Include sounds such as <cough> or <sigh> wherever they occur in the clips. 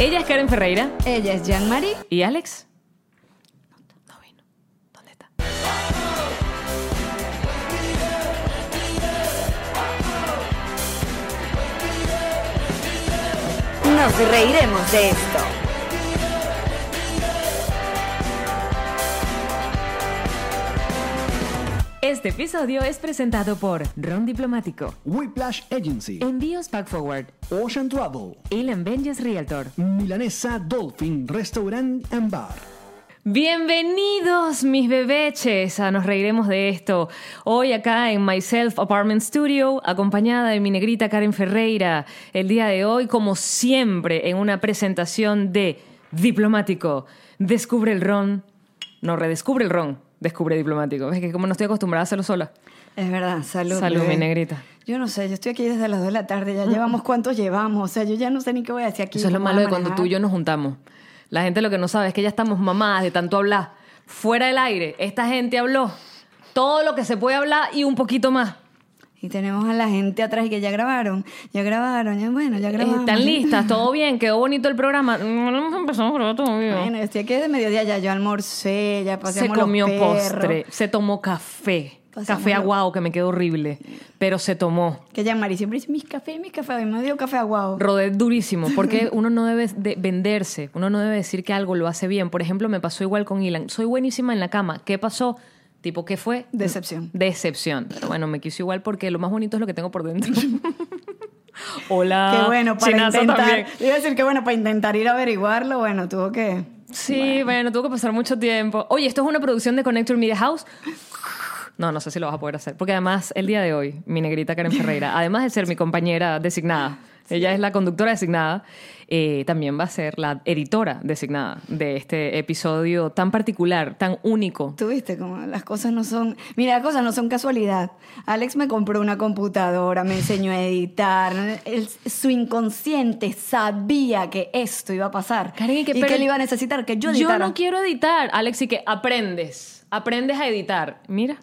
Ella es Karen Ferreira. Ella es Jean-Marie. ¿Y Alex? No vino. ¿Dónde está? Nos reiremos de esto. Este episodio es presentado por Ron Diplomático, Whiplash Agency, Envíos Pack Forward, Ocean Travel, Ilan Benjes Realtor. Milanesa Dolphin Restaurant and Bar. Bienvenidos mis bebeches a Nos Reiremos de esto. Hoy acá en Myself Apartment Studio, acompañada de mi negrita Karen Ferreira. El día de hoy, como siempre, en una presentación de Diplomático. Descubre el ron. No, redescubre el ron. Descubre Diplomático. Es que como no estoy acostumbrada a hacerlo sola. Es verdad, salud. Salud, bebé. mi negrita. Yo no sé, yo estoy aquí desde las 2 de la tarde, ya llevamos cuántos llevamos, o sea, yo ya no sé ni qué voy a decir aquí. Eso es lo malo de cuando tú y yo nos juntamos. La gente lo que no sabe es que ya estamos mamadas de tanto hablar. Fuera del aire, esta gente habló todo lo que se puede hablar y un poquito más. Y tenemos a la gente atrás y que ya grabaron, ya grabaron, ya bueno, ya Eh, grabamos. ¿Están listas? ¿Todo <laughs> bien? ¿Quedó bonito el programa? No, no empezamos a grabar todavía. Bueno, estoy aquí de mediodía, ya yo almorcé, ya se paseamos los comió perros. postre, se tomó café. Pasamos café aguado que me quedó horrible, pero se tomó. Que ya Mari siempre dice, mis cafés, mis cafés, hoy me dio café aguado. Rodé durísimo, porque <laughs> uno no debe de venderse, uno no debe decir que algo lo hace bien. Por ejemplo, me pasó igual con Ilan. Soy buenísima en la cama. ¿Qué pasó? Tipo, ¿qué fue? Decepción. Decepción. Pero bueno, me quiso igual porque lo más bonito es lo que tengo por dentro. <laughs> Hola. Qué bueno, para Chinazo intentar, también. iba a decir que bueno, para intentar ir a averiguarlo, bueno, tuvo que... Sí, bueno. tuvo que pasar mucho tiempo. Oye, esto es una producción de Connector Media House. No, no sé si lo vas a poder hacer. Porque además, el día de hoy, mi negrita Karen Ferreira, <laughs> además de ser mi compañera designada, ella es la conductora designada, eh, también va a ser la editora designada de este episodio tan particular, tan único. Tú viste como las cosas no son... Mira, las cosas no son casualidad. Alex me compró una computadora, me enseñó a editar. Su inconsciente sabía que esto iba a pasar. Karen, ¿y y qué- que él iba a necesitar que yo Yo editara. no quiero editar. Alex, y que aprendes. Aprendes a editar. Mira,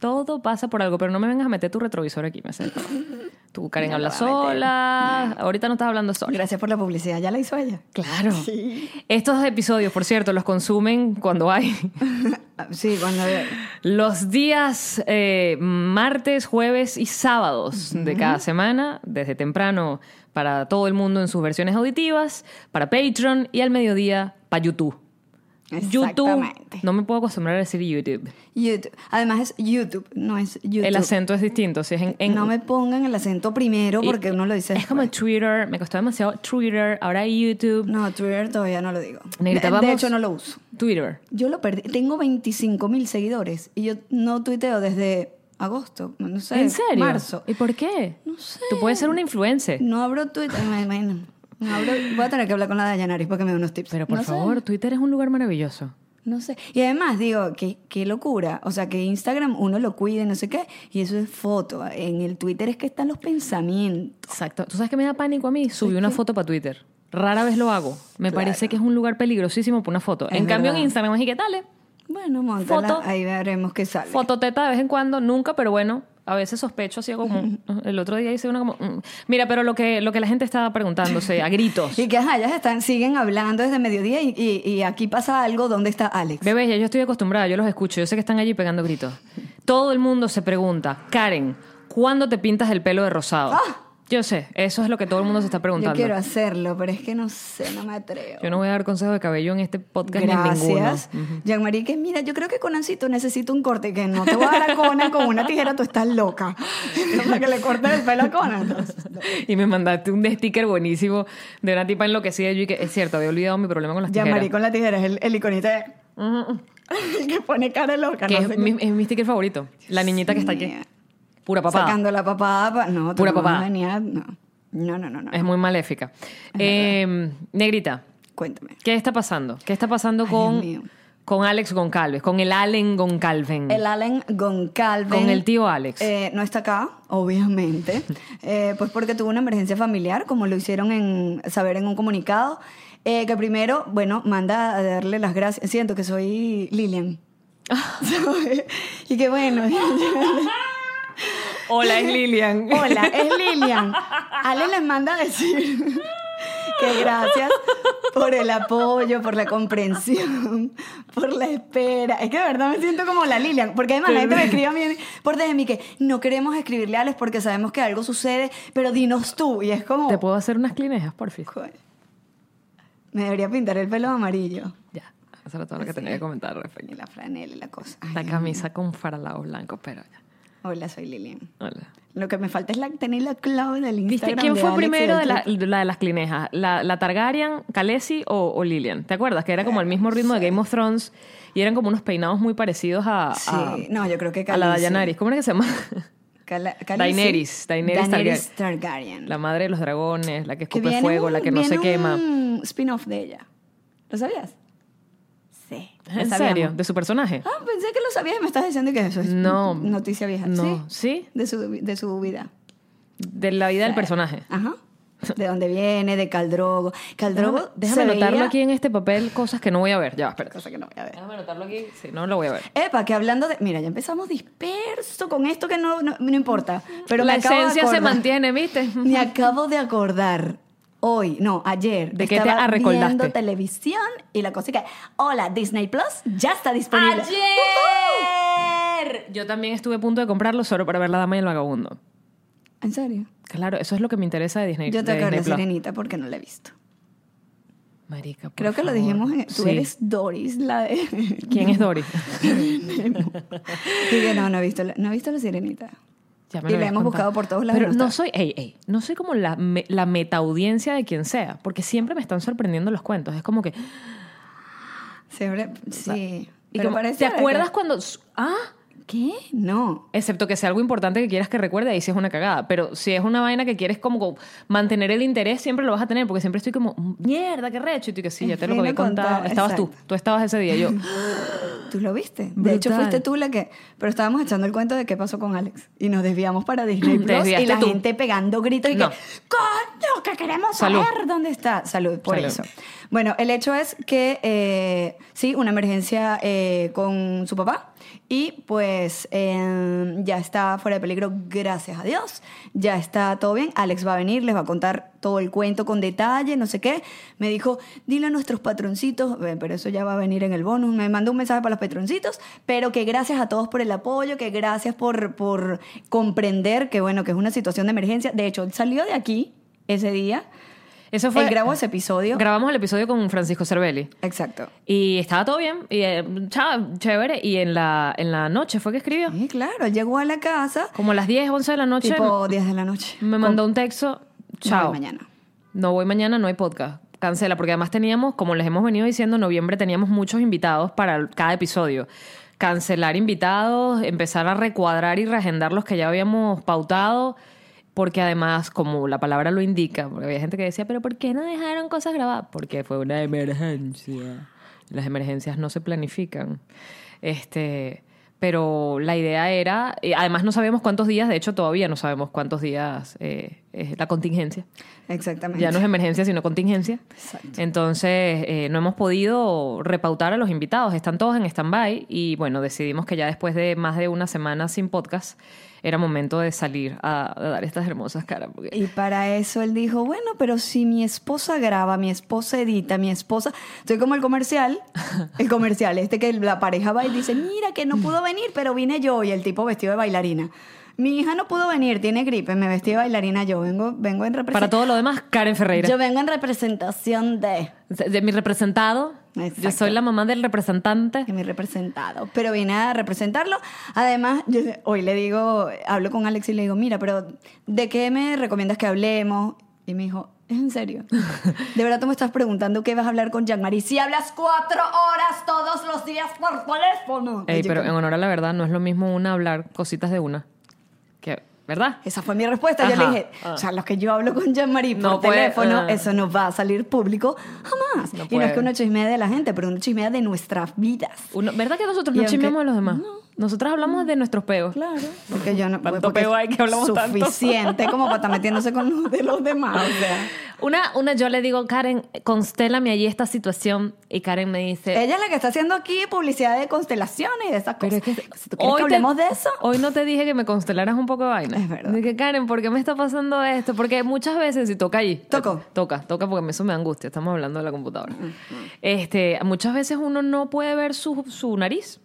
todo pasa por algo, pero no me vengas a meter tu retrovisor aquí, me acerco. <laughs> Tú, Karen, No habla sola. Ahorita no estás hablando sola. Gracias por la publicidad. ¿Ya la hizo ella? Claro. Sí. Estos episodios, por cierto, los consumen cuando hay. <laughs> Sí, cuando... Los días eh, martes, jueves y sábados de cada semana, desde temprano para todo el mundo en sus versiones auditivas, para Patreon y al mediodía para YouTube. YouTube. No me puedo acostumbrar a decir YouTube. YouTube. Además es YouTube, no es YouTube. El acento es distinto. Si es en, en- No me pongan el acento primero porque y- uno lo dice Es como. Twitter. Me costó demasiado Twitter. Ahora YouTube. No, Twitter todavía no lo digo. Negrita, de, hecho, no lo uso. Twitter. Yo lo perdí. Tengo 25 mil seguidores y yo no tuiteo desde agosto, no sé. ¿En serio? Marzo. ¿Y por qué? No sé. Tú puedes ser una influencer. No abro Twitter. me- me- no abro- voy a tener que hablar con la Dayanaris para que me dé unos tips. Pero por No sé, favor, Twitter es un lugar maravilloso. no sé. Y además digo, qué, qué locura. O sea, que Instagram uno lo cuide, no sé qué, y eso es foto. En el Twitter es que están los pensamientos. Exacto. ¿Tú sabes qué me da pánico a mí? Subí una foto para Twitter. Rara vez lo hago. Me parece que es un lugar peligrosísimo para una foto. Es en cambio, en verdad. Instagram, así que dale. Bueno, montala, Foto. ahí veremos qué sale. Fototeta de vez en cuando, nunca, pero bueno, a veces sospecho así como. El otro día hice uno como. mm. Mira, pero lo que, lo que la gente estaba preguntándose a gritos. <laughs> Y que ajá, ellas están, siguen hablando desde mediodía y, y- y aquí pasa algo, ¿dónde está Alex? Bebé, ya yo estoy acostumbrada, yo los escucho, yo sé que están allí pegando gritos. Todo el mundo se pregunta, Karen, ¿cuándo te pintas el pelo de rosado? Yo sé, eso es lo que todo el mundo se está Yo preguntando. quiero hacerlo, pero es que no sé, no me atrevo. Yo no voy a dar consejos de cabello en este podcast ni en ninguno. Gracias. Jean-Marie, que mira, yo creo que Conancito necesito un corte, que no te voy a dar a Conan con una tijera, tú estás loca. <laughs> Para que le corten el pelo a Conan. Y me mandaste un sticker buenísimo de una tipa enloquecida. Y yo que es cierto, había olvidado mi problema con las tijeras. Jean-Marie con la tijera es el, el iconito de... <laughs> que pone cara loca. que no es, sé mi, es mi sticker favorito. La niñita que está aquí. Pura papada. Sacando la papada. pa- No, Pura papada. venías- no. no, no, no, no. Es muy maléfica. Eh, negrita, Cuéntame. ¿qué está pasando? ¿Qué está pasando Ay, con, con Alex Goncalves? Con el Allen Goncalven. El Allen Goncalves. Con el tío Alex. eh, no está acá, obviamente. <laughs> Eh, pues porque tuvo una emergencia familiar, como lo hicieron en saber en un comunicado. Eh, que primero, bueno, manda a darle las gracias. Siento que soy Lilian. <laughs> <laughs> y que bueno. Hola, es Lilian. <laughs> Hola, es Lilian. Ale les manda a decir que gracias por el apoyo, por la comprensión, por la espera. Es que de verdad me siento como la Lilian, porque además la gente me escribe a mí por mí que no queremos escribirle a Alex porque sabemos que algo sucede, pero dinos tú. Y es como... ¿Te puedo hacer unas clinejas, por fin? Me debería pintar el pelo amarillo. Ya, eso era todo lo que tenía que comentar al Y la franela y la cosa. Ay, La camisa con faralados blancos, pero ya. Hola, soy Lilian. Hola. Lo que me falta es la, tener la clave del ¿Viste Instagram quién de fue Alex primero de la, de la de las clinejas? ¿La, la Targaryen, Khaleesi o, o Lilian? ¿Te acuerdas? Que era como el mismo ritmo de Game of Thrones y eran como unos peinados muy parecidos a, Sí, a, no, yo creo que a la Khaleesi. Dayanaris. ¿Cómo era que se llama? Cala- <laughs> Khaleesi. Daenerys, Daenerys Daenerys Targaryen. La madre de los dragones, la que Que escupe viene fuego, un- la que no se quema. un spin-off de ella. ¿Lo sabías? Lo ¿En serio? ¿De su personaje? Ah, pensé que lo sabías y me estás diciendo que eso es No. noticia vieja. No. Sí. ¿Sí? De su, de su vida. De la vida del personaje. Ajá. <laughs> De dónde viene, de Caldrogo. Caldrogo Déjame anotarlo veía- aquí en este papel, cosas que no voy a ver. Ya, espera. Cosa que no voy a ver. Déjame anotarlo aquí. Sí, no lo voy a ver. Epa, que hablando de... Mira, ya empezamos disperso con esto que no, no, no importa. Pero la me acabo de esencia se mantiene, ¿viste? <laughs> Me acabo de acordar hoy, no, ayer. ¿De qué te recordaste? viendo televisión y la cosa que, hola, Disney Plus ya está disponible. ¡Ayer! Yo también estuve a punto de comprarlo solo para ver La Dama y el Vagabundo. ¿En serio? Claro, eso es lo que me interesa de Disney. Yo de te acuerdo Disney de Plus. Sirenita porque no la he visto. Marica, por Creo que lo dijimos en... Tú Sí. eres Doris, la de... ¿Quién es <laughs> Dory? Dije, <laughs> no, no he visto la, no he visto la Sirenita. Ya me Y lo la hemos buscado por todos lados y Pero no soy, ey, ey, no soy como la, me- la meta-audiencia de quien sea, porque siempre me están sorprendiendo los cuentos. Es como que... Siempre, sí. y Pero como- parece ¿Te que- acuerdas cuando... Ah, ¿Qué? No. Excepto que sea algo importante que quieras que recuerde, ahí sí es una cagada. Pero si es una vaina que quieres como mantener el interés, siempre lo vas a tener, porque siempre estoy como, mierda, qué recho. Y tú que sí, ya te lo había contado. contar, Estabas tú, exacto. tú estabas ese día. Yo, <gasps> Tú lo viste. De hecho, fuiste tú la que. Pero estábamos echando el cuento de qué pasó con Alex. Y nos desviamos para Disney <laughs> Plus. Y la tú. gente pegando gritos y No. que. ¡Coño! Que queremos Salud. saber dónde está. Salud, por Salud. eso. Bueno, el hecho es que. eh, sí, una emergencia eh, con su papá. Y pues eh, ya está fuera de peligro, gracias a Dios. Ya está todo bien. Alex va a venir, les va a contar todo el cuento con detalle, no sé qué. Me dijo, dile a nuestros patroncitos, pero eso ya va a venir en el bonus. Me mandó un mensaje para los patroncitos, pero que gracias a todos por el apoyo, que gracias por, por comprender que, bueno, que es una situación de emergencia. De hecho, salió de aquí ese día. Eso fue... Él grabó ese episodio. Grabamos el episodio con Francisco Cervelli. Exacto. Y estaba todo bien, y, eh, chao, chévere. Y en la, en la noche fue que escribió. Sí, claro. Llegó a la casa, Como a las 10, 11 de la noche. tipo 10 de la noche. Me mandó un texto. Chao. voy mañana. No voy mañana, no hay podcast. Cancela, porque además teníamos, como les hemos venido diciendo, en noviembre teníamos muchos invitados para cada episodio. Cancelar invitados, empezar a recuadrar y reagendar los que ya habíamos pautado, porque además, como la palabra lo indica, porque había gente que decía, pero ¿por qué no dejaron cosas grabadas? Porque fue una emergencia. Las emergencias no se planifican. Este, pero la idea era, eh, además no sabemos cuántos días, de hecho todavía no sabemos cuántos días eh, es la contingencia. Exactamente. Ya no es emergencia, sino contingencia. Exacto. Entonces, eh, no hemos podido repautar a los invitados. Están todos en stand-by y bueno, decidimos que ya después de más de una semana sin podcast, era momento de salir a, a dar estas hermosas caras. porque- Y para eso él dijo, bueno, pero si mi esposa graba, mi esposa edita, mi esposa... Estoy como el comercial, el comercial, este que la pareja va y dice, mira que no pudo venir, pero vine yo y el tipo vestido de bailarina. Mi hija no pudo venir, tiene gripe, me vestí de bailarina yo, vengo, vengo en Para representación... todo lo demás, Karen Ferreira. Yo vengo en representación de... de, de mi representado. Yo soy la mamá del representante. de mi representado, pero vine a representarlo. Además, yo hoy le digo, hablo con Alex y le digo, mira, pero ¿de qué me recomiendas que hablemos? Y me dijo, ¿es en serio? <laughs> ¿De verdad tú me estás preguntando qué vas a hablar con Jean-Marie? Si hablas cuatro horas todos los días por teléfono. Ey, pero en honor a la verdad, no es lo mismo una hablar cositas de una. ¿Verdad? Esa fue mi respuesta. Yo le dije, o sea, los que yo hablo con Jean-Marie por No puede, teléfono, ah. eso no va a salir público jamás. No y no es que uno chismee de la gente, pero uno chismea de nuestras vidas. Uno- ¿Verdad que nosotros Y no chismeamos de los demás? No, Nosotras hablamos de nuestros peos. Claro. Porque yo no. ¿Cuánto porque peo hay que hablamos tanto? Suficiente como para estar metiéndose con los de los demás. O sea. Una, una, yo le digo, Karen, constélame allí esta situación. Y Karen me dice. Ella es la que está haciendo aquí publicidad de constelaciones y de esas Pero cosas. es que si tú quieres que te- hablemos de eso. Hoy no te dije que me constelaras un poco de vaina. Es verdad. Dije, Karen, ¿por qué me está pasando esto? Porque muchas veces, si toca allí. Toco. Toca, toca porque eso me da angustia. Estamos hablando de la computadora. este, muchas veces uno no puede ver su, su nariz.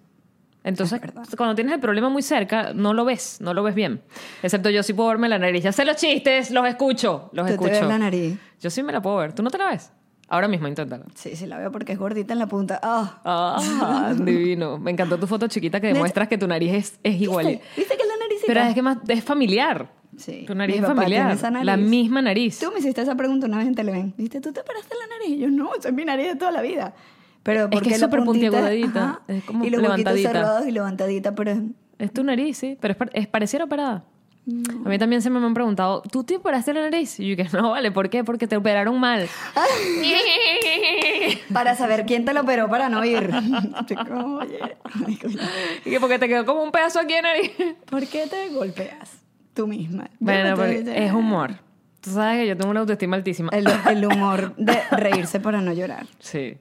Entonces, cuando tienes el problema muy cerca, no lo ves, no lo ves bien. Excepto yo sí puedo verme la nariz. Ya sé los chistes, los escucho, los Tú te escucho. ves la nariz. Yo sí me la puedo ver. ¿Tú no te la ves? Ahora mismo, inténtalo. Sí, sí, la veo porque es gordita en la punta. Ah. Ah, <laughs> divino. Me encantó tu foto chiquita que demuestras que tu nariz es, es igual. ¿Viste? ¿Viste que es la naricita? Pero es que más, es familiar. Sí. Tu nariz Mi es familiar. esa nariz. La misma nariz. Tú me hiciste esa pregunta una vez en Televen. Dijiste, ¿tú te paraste la nariz? Y yo, no, esa es mi nariz de toda la vida. Pero Es que es súper puntiagudadita. Es como y los levantadita. cerrados y levantadita, pero es- Es tu nariz, sí. Pero es, es pareciera operada. A mí también se me han preguntado, ¿tú te operaste la nariz? Y yo que no, vale, ¿por qué? Porque te operaron mal. <laughs> <laughs> para saber quién te lo operó para no ir. <laughs> Y que porque te quedó como un pedazo aquí en la nariz. ¿por qué te golpeas tú misma? Bueno, no es humor. Tú sabes que yo tengo una autoestima altísima. El, el humor de reírse para no llorar. Sí.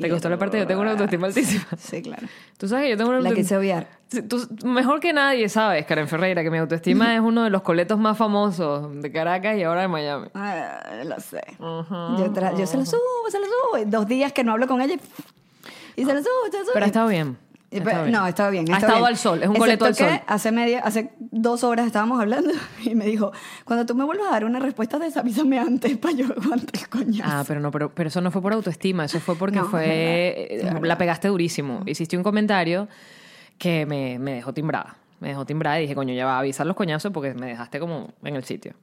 ¿Te gustó la parte? Yo tengo una autoestima <laughs> altísima. Sí, claro. Tú sabes que yo tengo una La autoestima... quise obviar. Tú- mejor que nadie sabes, Karen Ferreira, que mi autoestima <laughs> es uno de los coletos más famosos de Caracas y ahora de Miami. Ah, lo sé. yo, tra- yo se lo subo, se lo subo. Dos días que no hablo con ella y, y se lo subo, se lo subo. Pero ha estado bien. Bien. No, estaba bien. Ha estado bien. al sol, es un Excepto coleto al que sol. Hace, media, hace dos horas estábamos hablando <laughs> y me dijo, cuando tú me vuelvas a dar una respuesta de esa, avísame antes para yo aguantar <laughs> el coñazo. Ah, pero no, pero, pero eso no fue por autoestima, eso fue porque No, es fue. verdad, eh, es verdad. la pegaste durísimo. Hiciste un comentario que me, me dejó timbrada. Me dejó timbrada y dije, coño, ya va a avisar los coñazos porque me dejaste como en el sitio.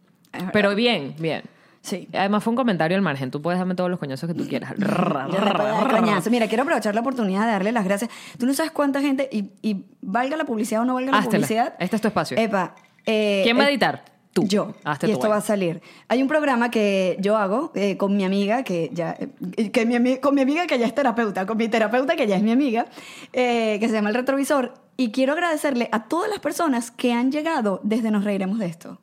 Pero bien, bien. Sí. Además fue un comentario al margen. Tú puedes darme todos los coñazos que tú quieras. <laughs> Coñazo. Mira, quiero aprovechar la oportunidad de darle las gracias. Tú no sabes cuánta gente, y, y valga la publicidad o no valga la Háztela. publicidad. Este es tu espacio. Epa. eh, ¿Quién va a eh, editar? Tú. Yo. Hazte y esto va a salir. Hay un programa que yo hago eh, con mi amiga, que ya. eh, que mi, ami- con mi amiga que ya es terapeuta, con mi terapeuta que ya es mi amiga, eh, que se llama El Retrovisor. Y quiero agradecerle a todas las personas que han llegado desde Nos Reiremos de esto.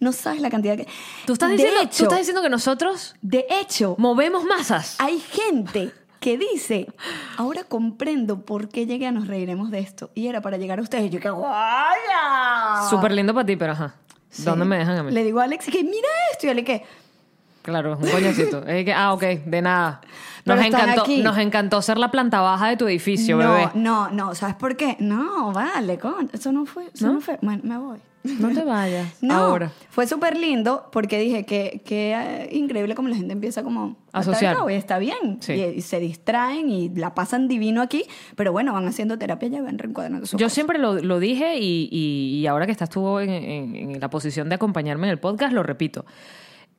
No sabes la cantidad que. ¿Tú estás, de diciendo, hecho, tú estás diciendo que nosotros De hecho, movemos masas. hay gente que dice, ahora comprendo por qué llegué a Nos Reiremos de esto. Y era para llegar a ustedes. Y yo que guaya. Súper lindo para ti, pero ajá. Sí. ¿Dónde me dejan a mí? Le digo a Alex que mira esto. Y Ale que, Claro, un coñacito. <laughs> es que, ah, ok, de nada. Nos Pero encantó, aquí. nos encantó ser la planta baja de tu edificio, no, bebé. no, no, ¿sabes por qué? No, vale, con, eso no fue, eso no, fue. Bueno, me voy. No te vayas. <laughs> No, Ahora. fue súper lindo porque dije que, que eh, increíble como la gente empieza como a Asociar. está bien Sí. y, y se distraen y la pasan divino aquí, pero bueno, van haciendo terapia ya van reencuadrando su Yo siempre lo, lo dije y, y- y ahora que estás tú en, en- en la posición de acompañarme en el podcast, lo repito.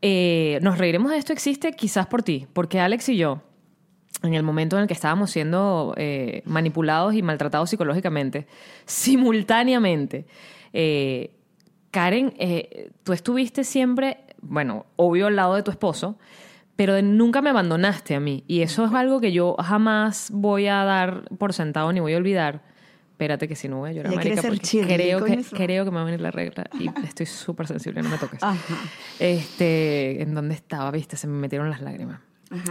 Eh, nos reiremos de esto existe quizás por ti, porque Alex y yo, en el momento en el que estábamos siendo eh, manipulados y maltratados psicológicamente, simultáneamente, eh, Karen, eh, tú estuviste siempre, bueno, obvio al lado de tu esposo, pero nunca me abandonaste a mí. Y eso es algo que yo jamás voy a dar por sentado ni voy a olvidar. Espérate que si no voy a llorar, marica, porque creo que, coño, eso. creo que me va a venir la regla y estoy súper sensible, no me toques. Ajá. Este, ¿en dónde estaba? Viste, se me metieron las lágrimas.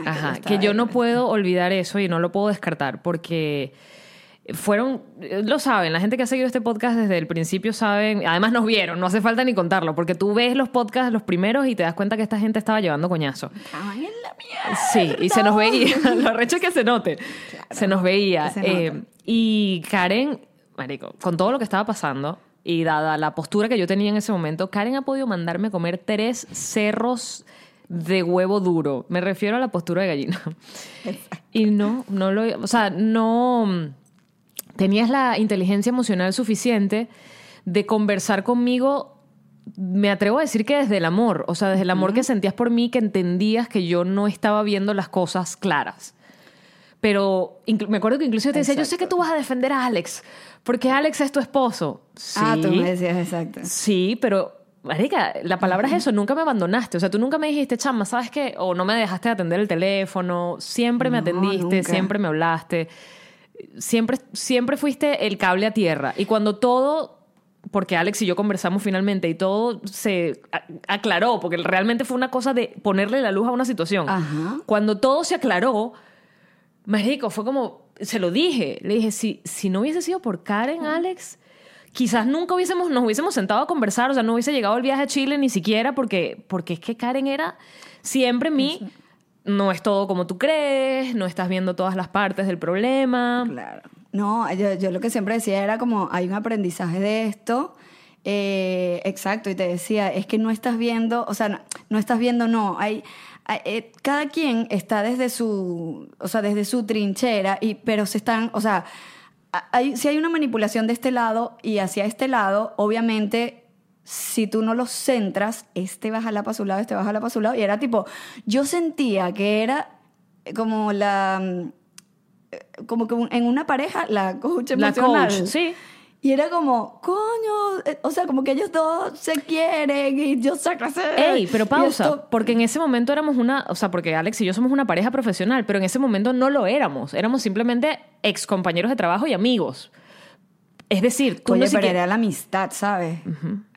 Ajá, que Ajá, yo no puedo olvidar eso y no lo puedo descartar porque fueron, lo saben, la gente que ha seguido este podcast desde el principio saben, además nos vieron, no hace falta ni contarlo, porque tú ves los podcasts, los primeros, y te das cuenta que esta gente estaba llevando coñazo. Ay, en la mierda. Sí, y se nos veía, <laughs> <laughs> lo recho es que se note, se nos veía. se Eh, y Karen, marico, con todo lo que estaba pasando y dada la postura que yo tenía en ese momento, Karen ha podido mandarme a comer tres cerros de huevo duro. Me refiero a la postura de gallina. Y no, no lo, o sea, no tenías la inteligencia emocional suficiente de conversar conmigo, me atrevo a decir que desde el amor, o sea, desde el amor que sentías por mí, que entendías que yo no estaba viendo las cosas claras. Pero me acuerdo que incluso te decía, yo sé que tú vas a defender a Alex, porque Alex es tu esposo. Sí, Ah, tú me decías exacto. sí, pero... Marica, la palabra es eso, nunca me abandonaste. O sea, tú nunca me dijiste, chama, ¿sabes qué? O no me dejaste de atender el teléfono, siempre me No, atendiste, nunca. siempre me hablaste. Siempre, siempre fuiste el cable a tierra. Y cuando todo, porque Alex y yo conversamos finalmente y todo se aclaró, porque realmente fue una cosa de ponerle la luz a una situación. Ajá. Cuando todo se aclaró, Marico, fue como, se lo dije, le dije, si, si no hubiese sido por Karen, Alex, quizás nunca hubiésemos, nos hubiésemos sentado a conversar, o sea, no hubiese llegado el viaje a Chile ni siquiera, porque, porque es que Karen era siempre mi, no es todo como tú crees, no estás viendo todas las partes del problema. Claro. No, yo, yo lo que siempre decía era como, hay un aprendizaje de esto. eh, exacto, y te decía, es que no estás viendo, o sea, no, estás viendo, no, hay, eh, cada quien está desde su, o sea, desde su trinchera, y, pero se están, o sea, hay, si hay una manipulación de este lado y hacia este lado, obviamente, si tú no los centras, este va a jalar para su lado, este va a jalar para su lado, y era tipo, yo sentía que era como la mm, como que en una pareja la coach La emocional. coach, sí. Y era como, coño, eh, o sea, como que ellos dos se quieren y yo saco. Ey, pero pausa, esto- porque en ese momento éramos una, o sea, porque Alex y yo somos una pareja profesional, pero en ese momento no lo éramos, éramos simplemente ex compañeros de trabajo y amigos. Es decir, tú Oye, no pero siquiera- era la amistad, ¿sabes?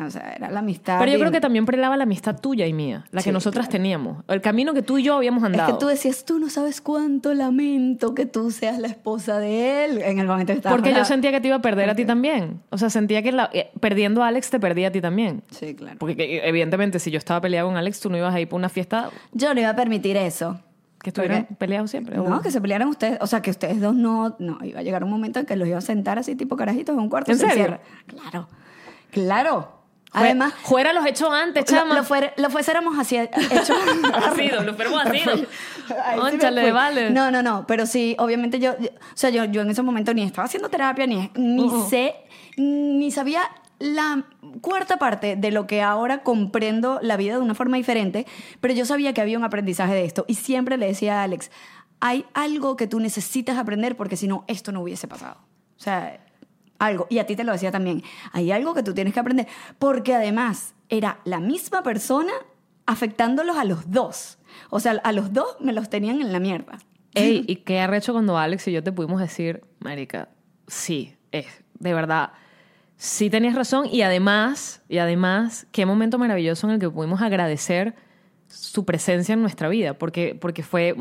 O sea, era la amistad. Pero yo y- creo que también prelaba la amistad tuya y mía, la que nosotras claro. teníamos, el camino que tú y yo habíamos Es andado. que tú decías, tú no sabes cuánto lamento que tú seas la esposa de él en el momento que porque yo sentía que te iba a perder a ti también. O sea, sentía que la- eh, perdiendo a Alex te perdía a ti también. Sí, claro. Porque que, evidentemente si yo estaba peleado con Alex, tú no ibas a ir por una fiesta Yo no iba a permitir eso. Que estuvieran Porque- peleados siempre. No, que se pelearan ustedes, o sea, que ustedes dos no, no, iba a llegar un momento en que los iba a sentar así tipo carajitos en un cuarto. ¿En se serio? encierra. Claro, claro. Además, fuera los hechos antes, chama. lo, fuera- lo fuésemos así <laughs> hecho. Ácido, lo fuéramos ácido. <laughs> Ahí sí me Cónchale, fui. vale. No, no, no, pero sí, obviamente yo, yo- o sea, yo, yo en ese momento ni estaba haciendo terapia, ni, ni Uh-uh. sé, ni sabía la cuarta parte de lo que ahora comprendo la vida de una forma diferente, pero yo sabía que había un aprendizaje de esto y siempre le decía a Alex, hay algo que tú necesitas aprender porque si no, esto no hubiese pasado. O sea, algo. Y a ti te lo decía también. Hay algo que tú tienes que aprender. Porque además era la misma persona afectándolos a los dos. O sea, a los dos me los tenían en la mierda. Ey, y qué arrecho cuando Alex y yo te pudimos decir, Marica, sí, es, de verdad, sí tenías razón. Y además, y además, qué momento maravilloso en el que pudimos agradecer su presencia en nuestra vida, porque, porque fue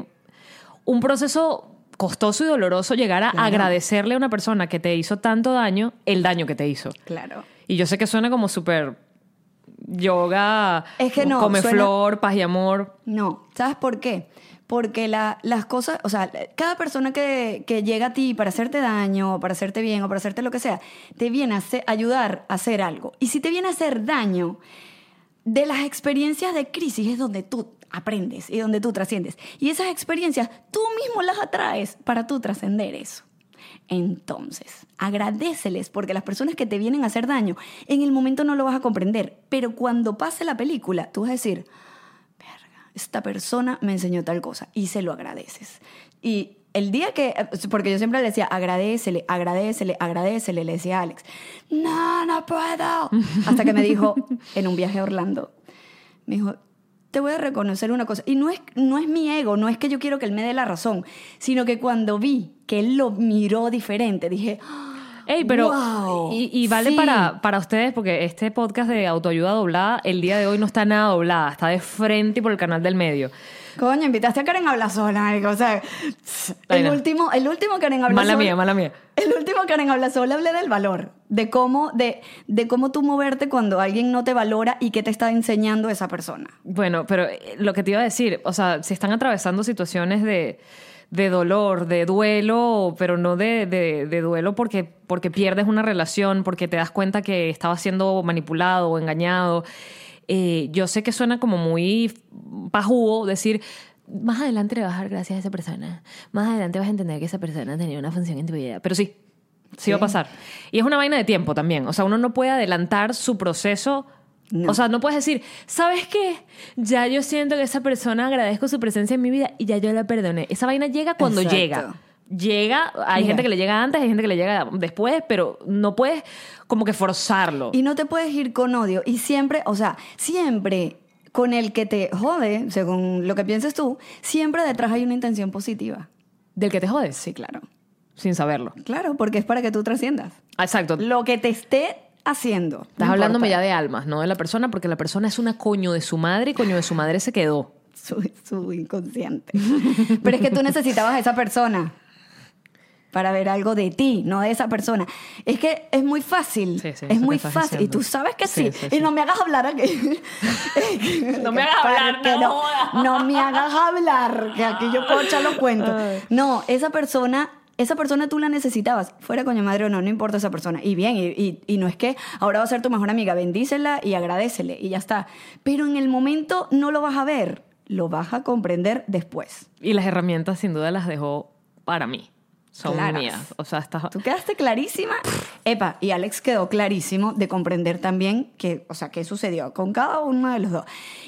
un proceso costoso y doloroso llegar a Claro. agradecerle a una persona que te hizo tanto daño el daño que te hizo. Claro. Y yo sé que suena como súper yoga, Es que no, come suena- flor, paz y amor. No, ¿sabes por qué? Porque la- las cosas, o sea, cada persona que, llega a ti para hacerte daño, o para hacerte bien, o para hacerte lo que sea, te viene a ayudar a hacer algo. Y si te viene a hacer daño, de las experiencias de crisis es donde tú aprendes y donde tú trasciendes. Y esas experiencias tú mismo las atraes para tú trascender eso. Entonces, agradeceles porque las personas que te vienen a hacer daño, en el momento no lo vas a comprender, pero cuando pase la película, tú vas a decir, esta persona me enseñó tal cosa y se lo agradeces. Y el día que, porque yo siempre le decía, agradecele, agradecele, agradecele, le decía a Alex, no, no puedo. <laughs> Hasta que me dijo, en un viaje a Orlando, me dijo, te voy a reconocer una cosa. Y no es, no es mi ego, no es que yo quiero que él me dé la razón, sino que cuando vi que él lo miró diferente, dije, Ey, pero Wow, y, y vale sí. para, para ustedes porque este podcast de autoayuda doblada el día de hoy no está nada doblada, está de frente y por el canal del medio. coño, invitaste a Karen Habla Sola, marico. O sea, el último, el último Karen Habla Mala mía, mala mía. El último Karen Habla Sola hablé del valor, de cómo, de, de cómo tú moverte cuando alguien no te valora y qué te está enseñando esa persona. Bueno, pero eh, lo que te iba a decir, o sea, si están atravesando situaciones de, de dolor, de duelo, pero no de, de- de duelo porque, porque pierdes una relación, porque te das cuenta que estabas siendo manipulado o engañado. eh, yo sé que suena como muy pajugo decir, más adelante le vas a dar gracias a esa persona, más adelante vas a entender que esa persona tenía una función en tu vida, pero sí, sí, va a pasar. Y es una vaina de tiempo también, o sea, uno no puede adelantar su proceso. No. O sea, no puedes decir, ¿sabes qué? Ya yo siento que esa persona agradezco su presencia en mi vida y ya yo la perdoné. Esa vaina llega cuando Exacto. llega. Llega, hay Mira. gente que le llega antes, hay gente que le llega después, pero no puedes como que forzarlo. Y no te puedes ir con odio. Y siempre, o sea, siempre con el que te jode, según lo que pienses tú, siempre detrás hay una intención positiva. ¿Del que te jodes? Sí, claro. sin saberlo. Claro, porque es para que tú trasciendas. Exacto. Lo que te esté haciendo. Estás no hablándome ya de almas, no de la persona, porque la persona es una coño de su madre y coño de su madre se quedó. Su, su inconsciente. <laughs> Pero es que tú necesitabas a esa persona para ver algo de ti, no de esa persona. Es que es muy fácil. Sí, sí, es muy fácil. diciendo. Y tú sabes que sí. Y no me hagas hablar aquí. <laughs> No me hagas hablar, no jodas. no me hagas hablar, que aquí yo <laughs> puedo echar los cuentos. No, esa persona. Esa persona tú la necesitabas, fuera coño madre o no, no importa esa persona. Y bien, y, y- y no es que ahora va a ser tu mejor amiga, bendícela y agradecele y ya está. Pero en el momento no lo vas a ver, lo vas a comprender después. Y las herramientas sin duda las dejó para mí. Son Claras. mías. O sea, está... Tú quedaste clarísima. Epa, y Alex quedó clarísimo de comprender también que, o sea, qué sucedió con cada uno de los dos.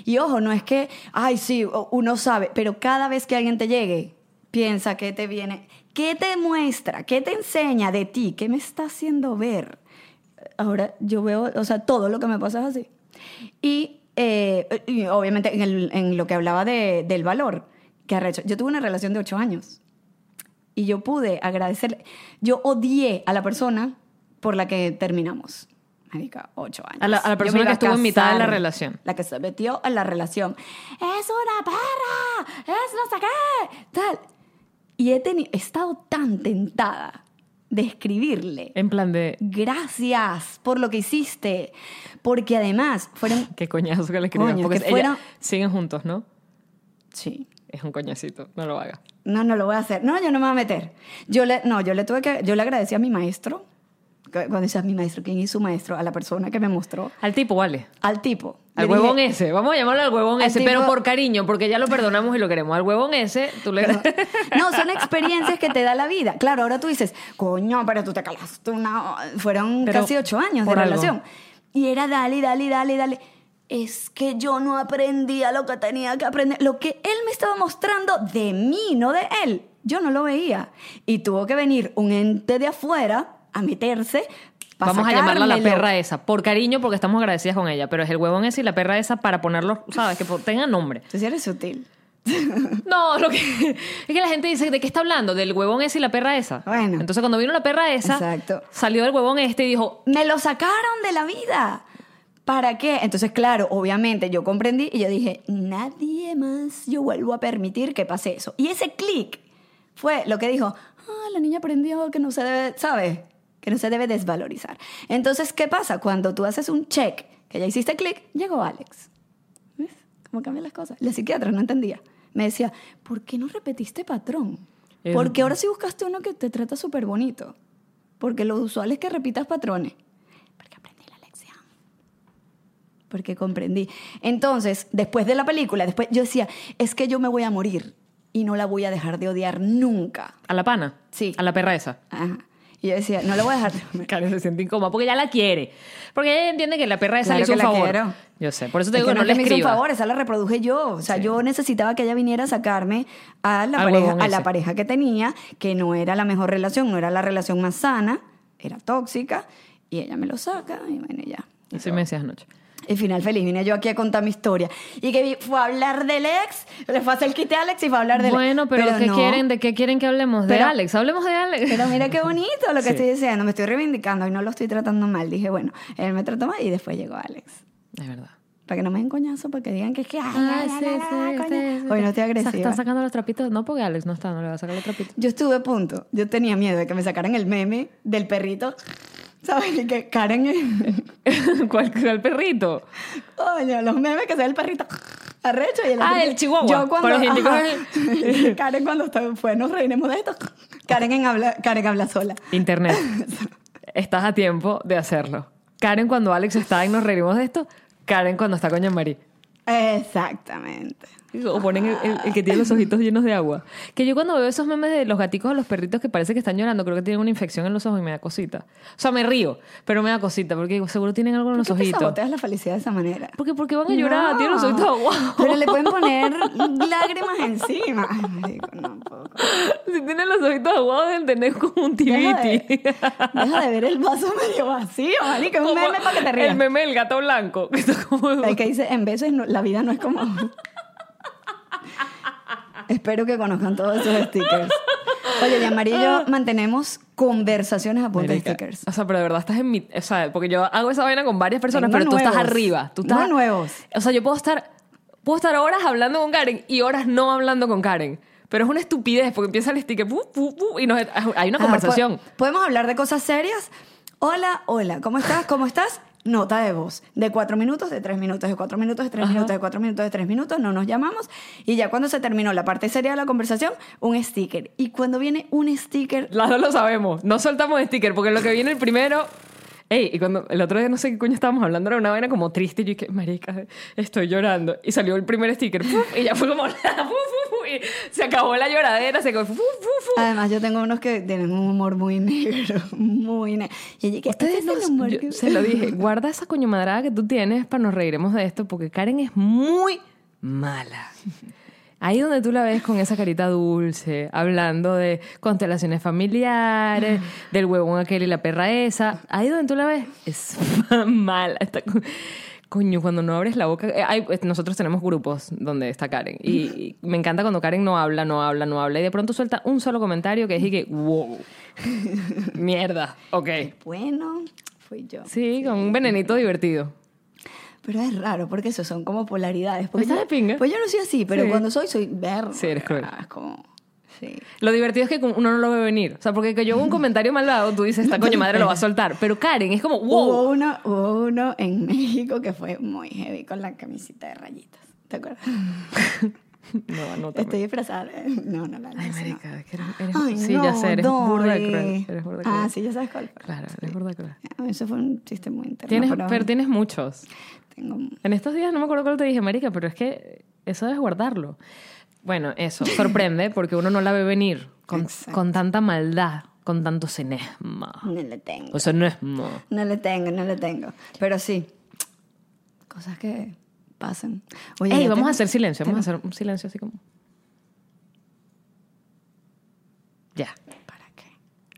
Y ojo, no es que, ay, sí, uno sabe, pero cada vez que alguien te llegue, piensa que te viene, qué te muestra, qué te enseña de ti, qué me está haciendo ver. Ahora yo veo, o sea, todo lo que me pasa es así. Y, eh, y obviamente en, el- en lo que hablaba de- del valor, que arrecho. Yo tuve una relación de ocho años y yo pude agradecerle. Yo odié a la persona por la que terminamos. Marica, ocho años. A la- a la persona que estuvo en mitad de la casar, relación. La que se metió en la relación. Es una perra, es no sé qué, tal. Y he, estado tan tentada de escribirle. En plan de... Gracias por lo que hiciste. Porque además fueron... <laughs> Qué coñazo que le escriban. Coño, Porque que siguen juntos, ¿no? Sí. Es un coñacito. No lo haga. No, no lo voy a hacer. No, yo no me voy a meter. Yo le, no, yo le tuve que, yo le agradecí a mi maestro. Cuando decía mi maestro, ¿quién es su maestro? A la persona que me mostró. Al tipo, vale. Al tipo. Al Le huevón dije, ese. Vamos a llamarlo al huevón Al ese, tipo- pero por cariño, porque ya lo perdonamos y lo queremos. Al huevón ese, tú le... <laughs> No, son experiencias que te da la vida. Claro, ahora tú dices, coño, pero tú te calaste una... Fueron Pero casi ocho años de algo. relación. Y era dale, dale, dale, dale. Es que yo no aprendía lo que tenía que aprender. Lo que él me estaba mostrando de mí, no de él. Yo no lo veía. Y tuvo que venir un ente de afuera a meterse. Vamos a llamarla la perra esa. Por cariño, porque estamos agradecidas con ella. Pero es el huevón ese y la perra esa para ponerlos, ¿sabes? Que tengan nombre. Tú sí eres sutil. <laughs> No, lo que es que la gente dice, ¿de qué está hablando? Del huevón ese y la perra esa. Bueno. Entonces cuando vino la perra esa, Exacto. salió del huevón este y dijo, me lo sacaron de la vida. ¿Para qué? Entonces, claro, obviamente yo comprendí y yo dije, nadie más yo vuelvo a permitir que pase eso. Y ese clic fue lo que dijo, ah, la niña aprendió que no se debe, ¿sabes? Que no se debe desvalorizar. Entonces, ¿qué pasa? Cuando tú haces un check, que ya hiciste clic, llegó Alex. ¿Ves? ¿Cómo cambian las cosas? La psiquiatra no entendía. Me decía, ¿por qué no repetiste patrón? Es- Porque ahora sí buscaste uno que te trata súper bonito. Porque lo usual es que repitas patrones. Porque aprendí la lección. Porque comprendí. Entonces, después de la película, después yo decía, es que yo me voy a morir y no la voy a dejar de odiar nunca. a la pana. Sí. A la perra esa. Ajá. Y yo decía, no la voy a dejar <laughs> de Karen se siente incómoda porque ya la quiere. Porque ella entiende que la perra esa Claro le hizo que un la favor. quiero. Yo sé, por eso te Es digo que, no, le me hizo un escriba. favor, esa la reproduje yo. O sea, Sí. yo necesitaba que ella viniera a sacarme a la, Al pareja, huevón a la pareja que tenía, que no era la mejor relación, no era la relación más sana, era tóxica, y ella me lo saca, y bueno, ya. Eso me decías anoche. Y final feliz, vine yo aquí a contar mi historia. Y que fue a hablar del ex, le fue a hacer el quite a Alex y fue a hablar del Bueno, pero, ¿qué no. quieren? ¿De qué quieren que hablemos? de Pero- Alex. Hablemos de Alex. Pero mira qué bonito lo que Sí. estoy diciendo, me estoy reivindicando y no lo estoy tratando mal. Dije, bueno, él me trató mal y después llegó Alex. Es verdad. Para que no me den coñazo, para que digan que es que. Ay, Ah, sí, sí. Hoy no estoy agresiva. Están sacando los trapitos. No, porque Alex no está, no le va a sacar los trapitos. Yo estuve a punto. Yo tenía miedo de que me sacaran el meme del perrito. ¿Sabes? Y que Karen. <laughs> ¿Cuál, cuál perrito? Coño, los memes que sea el perrito. Arrecho y el Ah, el chihuahua. Yo cuando. Ajá. <laughs> Karen cuando está- fue, nos reiremos de esto. Karen, en habla, Karen habla sola. Internet. <laughs> Estás a tiempo de hacerlo. Karen cuando Alex está y nos reímos de esto. Karen cuando está con Jean-Marie. Exactamente. <laughs> O ponen el, el- el que tiene los ojitos llenos de agua. Que yo cuando veo esos memes de los gaticos o los perritos que parece que están llorando, creo que tienen una infección en los ojos y me da cosita. O sea, me río, pero me da cosita porque digo, seguro tienen algo en los ¿Por qué te ojitos. saboteas la felicidad de esa manera? Porque, porque van a llorar, No. tienen los ojitos aguados. Pero le pueden <laughs> poner lágrimas encima. Ay, marico, no puedo. Si tienen los ojitos aguados, deben tener como un Deja tibiti. de, deja de ver el vaso medio vacío, marico. Es un meme para que te rías. El meme del gato blanco. que como- El que dice, en veces no- la vida no es como... <laughs> Espero que conozcan todos esos stickers. Oye, Jean-Marie y yo <laughs> mantenemos conversaciones a punta de stickers. O sea, pero de verdad estás en mi... O sea, porque yo hago esa vaina con varias personas, Tengo pero tú estás nuevos. arriba. Tú estás, No nuevos. O sea, yo puedo estar, puedo estar horas hablando con Karen y horas no hablando con Karen. Pero es una estupidez porque empieza el sticker pu, pu, pu, y nos- hay una Ajá, conversación. po- ¿Podemos hablar de cosas serias? Hola, hola, ¿cómo estás? ¿Cómo estás? Nota de voz. De cuatro minutos, de tres minutos, de cuatro minutos, de tres Ajá. minutos, de cuatro minutos, de tres minutos, no nos llamamos. Y ya cuando se terminó la parte seria de la conversación, un sticker. Y cuando viene un sticker, Las dos lo sabemos. No soltamos sticker porque lo que viene el primero. Ey, y cuando el otro día no sé qué coño estábamos hablando, era una vaina como triste. Y yo dije, marica, estoy llorando. Y salió el primer sticker. ¡puf! y ya fue como. <laughs> ¡puf, puf, puf! Y se acabó la lloradera. Se acabó. además yo tengo unos que tienen un humor muy negro, <laughs> muy negro. Y yo dije, Ustedes este no, es el humor que- se lo dije, <laughs> guarda esa coño madrada que tú tienes para nos reiremos de esto, porque Karen es muy mala. Ahí donde tú la ves con esa carita dulce, hablando de constelaciones familiares, del huevón aquel y la perra esa, ahí donde tú la ves, es <laughs> mala. Está co- coño, cuando no abres la boca... eh, hay- nosotros tenemos grupos donde está Karen, y, y me encanta cuando Karen no habla, no habla, no habla, y de pronto suelta un solo comentario que es y que, wow, <laughs> mierda, ok. Bueno, fui yo. Sí, con un venenito divertido. Pero es raro, porque eso son como polaridades. Porque ¿Estás yo- de pinga? Pues yo no soy así, pero Sí. cuando soy, soy verde. Sí, eres cruel. Es como... Sí. Lo divertido es que uno no lo ve venir. O sea, porque que yo hago un comentario malvado, tú dices, esta coño madre lo va a soltar. Pero Karen es como, Hubo, wow. uno, hubo uno en México que fue muy heavy con la camisita de rayitas. ¿Te acuerdas? <laughs> No, anótame. Estoy disfrazada. No, no la Ay, lancé, no. que eres, eres- Ay, Sí, no, ya sé, eres burda Dori. cruel. Eres burda cruel. Ah, sí, ya sabes cuál fue. Claro, eres burda de cruel. Eso fue un chiste muy interno. Tienes, pero, pero tienes muchos. tengo... En estos días no me acuerdo cuál te dije, marica, pero es que eso debes guardarlo. Bueno, eso, sorprende porque uno no la ve venir con, con tanta maldad, con tanto cinesma. No le tengo. O cinesma. No le tengo, no le tengo. Pero sí, cosas que pasan. Oye, Ey, vamos tengo- a hacer silencio, vamos a hacer un silencio así como... Ya. ¿Para qué?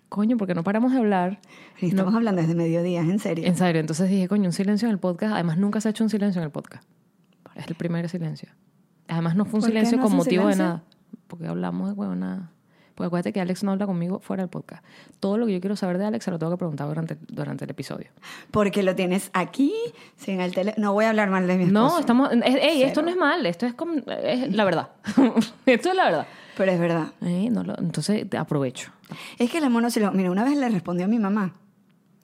Coño, porque no paramos de hablar. Y Estamos hablando desde mediodía, ¿es en serio? En serio, entonces dije, coño, un silencio en el podcast. Además, nunca se ha hecho un silencio en el podcast. Es el primer silencio. Además, no fue un ¿Por qué silencio no con motivo de silencio? nada. Porque hablamos de huevo nada. Porque acuérdate que Alex no habla conmigo fuera del podcast. Todo lo que yo quiero saber de Alex se lo tengo que preguntar durante, durante el episodio. Porque lo tienes aquí, sin el tele. No voy a hablar mal de mi esposo. No, estamos. es- ey, esto no es mal, esto es, como- es la verdad. <laughs> esto es la verdad. Pero es verdad. Ey, no lo- entonces te aprovecho. Es que el monosílabo... Mira, una vez le respondió a mi mamá.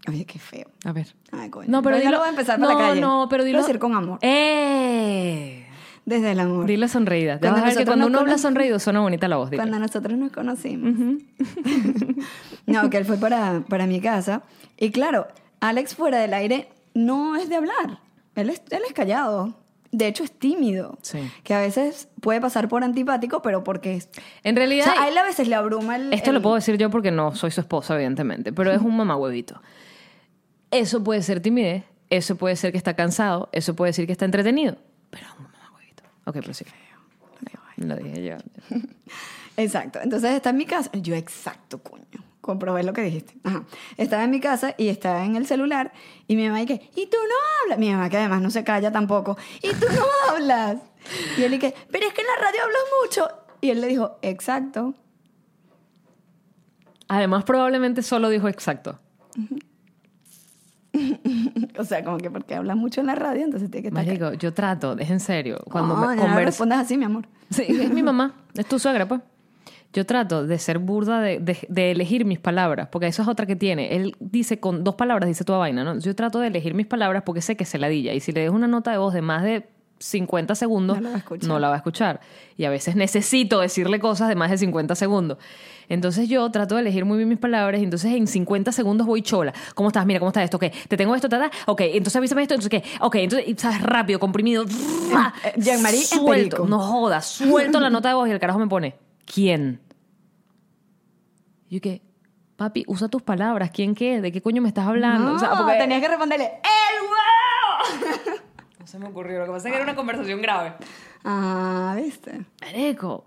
Oye, qué feo. A ver. Ay, coño. No, pero, ya dilo- lo voy a empezar por no, la calle. No, pero Lo dilo. voy a decir con amor. ¡Eh! Desde el amor. Dile sonreída. Cuando a ver que cuando uno habla sonreído suena bonita la voz. dile. Cuando nosotros nos conocimos. <laughs> no, que él fue para, para mi casa. Y claro, Alex fuera del aire no es de hablar. Él es, él es callado. De hecho, es tímido. Sí. Que a veces puede pasar por antipático, pero porque... es- En O realidad, sea, a él a veces le abruma el... esto el- lo puedo decir yo porque no soy su esposa, evidentemente, pero es un mamahuevito. Eso puede ser timidez, eso puede ser que está cansado, eso puede decir que está entretenido, pero. Ok, pero sí. Lo dije yo. <laughs> Exacto. Entonces está en mi casa. Yo, exacto, coño. Comprobé lo que dijiste. Ajá. Estaba en mi casa y estaba en el celular y mi mamá dice, ¿y tú no hablas? Mi mamá que además no se calla tampoco. ¿Y tú no <laughs> hablas? Y él dice, pero es que en la radio hablas mucho. Y él le dijo, exacto. Además, probablemente solo dijo exacto. <laughs> O sea, como que porque hablas mucho en la radio, entonces tiene que estar... Marico, yo trato, es en serio, cuando no, me no respondas así, mi amor. Sí, es mi mamá, es tu suegra, pues. Yo trato de ser burda, de, de- de elegir mis palabras, porque eso es otra que tiene. Él dice con dos palabras, dice toda vaina, ¿no? Yo trato de elegir mis palabras porque sé que se ladilla. Y si le dejo una nota de voz de más de 50 segundos, No la va a escuchar. no la va a escuchar. Y a veces necesito decirle cosas de más de 50 segundos. Entonces yo trato de elegir muy bien mis palabras y entonces en 50 segundos voy chola. ¿Cómo estás? Mira, ¿cómo está esto? ¿Qué? ¿Te tengo esto? ¿Tata? Ok, entonces avísame esto. Entonces, ¿qué? Ok, entonces, ¿sabes? Rápido, comprimido. eh, <laughs> Jean-Marie Suelto. No jodas. Suelto la nota de voz y el carajo me pone, ¿quién? Y yo que, papi, usa tus palabras. ¿Quién qué? ¿De qué coño me estás hablando? No, O sea, porque- tenías que responderle, ¡el huevo! <laughs> No se me ocurrió. Lo que pasa es que era una conversación grave. Ah, ¿viste? Mareco,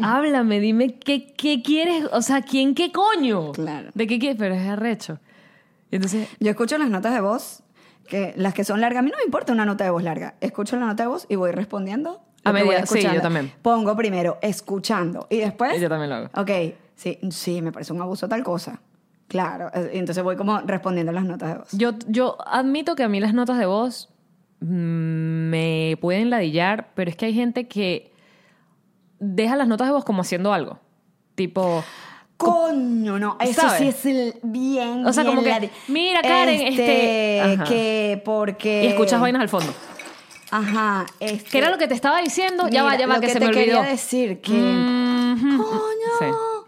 háblame, dime qué, qué quieres, o sea, ¿quién qué coño? Claro. ¿De qué quieres? Pero es arrecho. Y entonces, Yo escucho las notas de voz, que las que son largas, a mí no me importa una nota de voz larga. Escucho la nota de voz y voy respondiendo. A que voy medida- sí, escuchando. yo también. Pongo primero escuchando y después. Yo también lo hago. Ok, Sí, sí, me parece un abuso tal cosa. Claro, eh, y entonces voy como respondiendo las notas de voz. Yo, yo admito que a mí las notas de voz me pueden ladillar, pero es que hay gente que deja las notas de voz como haciendo algo. Tipo, Coño, no, eso ¿Sabes? sí es el bien. O sea, como que, mira, Karen, este- Ajá. que porque. y escuchas vainas al fondo. Ajá, este. ¿Qué era lo que te estaba diciendo? ya va, ya va, que, que se me olvidó. quería decir que- Mhm. Coño. Sí,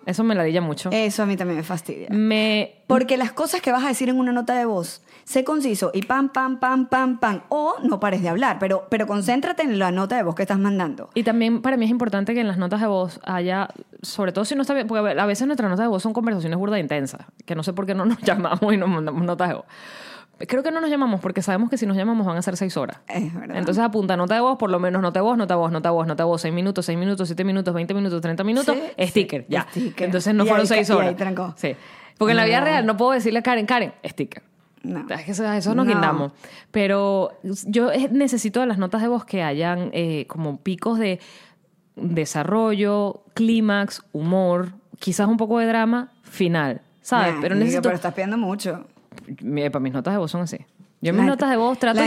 eso me ladilla mucho. Eso a mí también me fastidia. me... Porque las cosas que vas a decir en una nota de voz, sé conciso y pam, pam, pam, pam, pam. O no pares de hablar, pero, pero concéntrate en la nota de voz que estás mandando. Y también para mí es importante que en las notas de voz haya, sobre todo si no está bien, porque a veces nuestras notas de voz son conversaciones burda intensas, que no sé por qué no nos <laughs> llamamos y nos mandamos notas de voz. Creo que no nos llamamos porque sabemos que si nos llamamos van a ser seis horas. Es verdad. Entonces apunta nota de voz, por lo menos nota de voz, nota de voz, nota de voz, nota de voz, seis minutos, seis minutos, siete minutos, veinte minutos, treinta minutos, Sí, sticker, sí, ya. sticker. Entonces no Y fueron ahí seis y ahí horas. trancó. Sí. Porque en la vida real no puedo decirle a Karen, Karen, sticker. No. Es que eso, eso nos No. guindamos. Pero yo necesito de las notas de voz que hayan eh, como picos de desarrollo, clímax, humor, quizás un poco de drama, final. ¿Sabes? Nah, pero necesito. Pero estás pidiendo mucho. Mis notas de voz son así. Yo en mis notas de voz trato.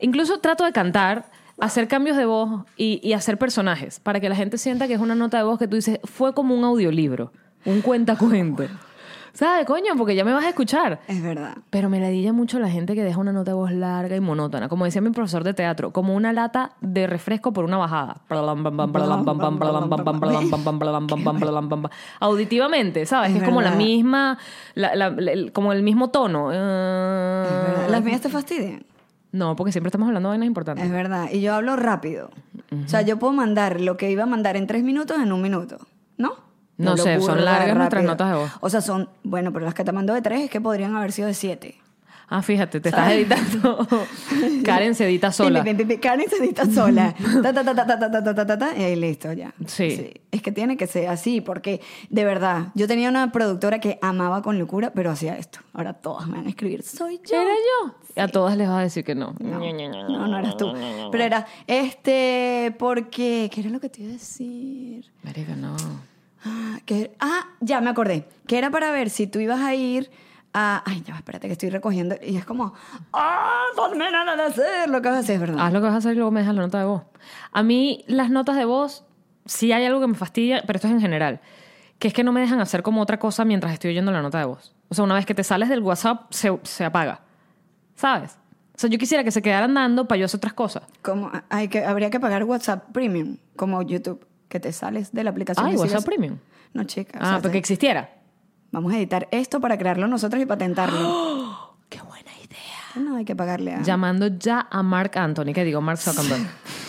incluso trato de cantar, hacer cambios de voz y, y hacer personajes para que la gente sienta que es una nota de voz que tú dices, fue como un audiolibro, un cuentacuento. ¿Sabes, coño? Porque ya me vas a escuchar. Es verdad. Pero me ladilla mucho la gente que deja una nota de voz larga y monótona. Como decía mi profesor de teatro, como una lata de refresco por una bajada. Auditivamente, ¿sabes? Es como la misma, la- la- el- como el mismo tono. Verdad. Las mías te fastidian. No, porque siempre estamos hablando de vainas importantes. Es verdad. Y yo hablo rápido. O sea, yo puedo mandar lo que iba a mandar en tres minutos en un minuto. ¿No? No, sé, son largas nuestras notas de voz. O sea, son, bueno, pero las que te mando de tres es que podrían haber sido de siete. Ah, fíjate, te estás editando. Karen se edita sola. Karen se edita sola. Y ahí listo, ya. Sí. Es que tiene que ser así, porque de verdad, yo tenía una productora que amaba con locura, pero hacía esto. Ahora todas me van a escribir, soy yo. ¿Era yo? A todas les vas a decir que no. No, no, eras tú. Pero era, este, porque, ¿qué era lo que te iba a decir? Marica, no. Ah, que, ah, ya me acordé. Que era para ver si tú ibas a ir a. Ay, ya, espérate que estoy recogiendo. Y es como, ¡ah! No me nada de hacer lo que vas a hacer, verdad. Haz lo que vas a hacer y luego me dejas la nota de voz. A mí, las notas de voz, sí hay algo que me fastidia, pero esto es en general. Que es que no me dejan hacer como otra cosa mientras estoy oyendo la nota de voz. O sea, una vez que te sales del WhatsApp, se, se apaga. ¿Sabes? O sea, yo quisiera que se quedaran dando para yo hacer otras cosas. Como, hay que, habría que pagar WhatsApp Premium, como YouTube, que te sales de la aplicación. Ay, y WhatsApp Premium. No, chica. o Ah, sea, porque te- existiera. Vamos a editar esto para crearlo nosotros y patentarlo. <gasps> ¡Qué buena idea! no, hay que pagarle a... Llamando ya a Mark Anthony, que digo, Mark Zuckerberg.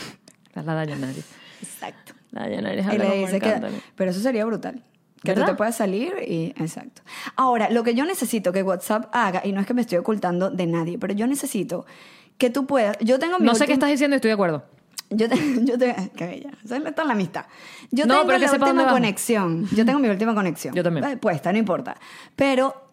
<laughs> la la Dayanari. Exacto. La Dayanari es le dice Marc que... Anthony. Pero eso sería brutal. Que tú te puedas salir y... Exacto. Ahora, lo que yo necesito que WhatsApp haga, y no es que me estoy ocultando de nadie, pero yo necesito que tú puedas... Yo tengo mi No sé qué estás diciendo y estoy de acuerdo. Yo, te, <laughs> yo te, qué bella. Eso es toda la amistad. Yo No, tengo pero la última conexión. Yo tengo mi última conexión. <laughs> Yo también. Eh, Puesta, no importa. Pero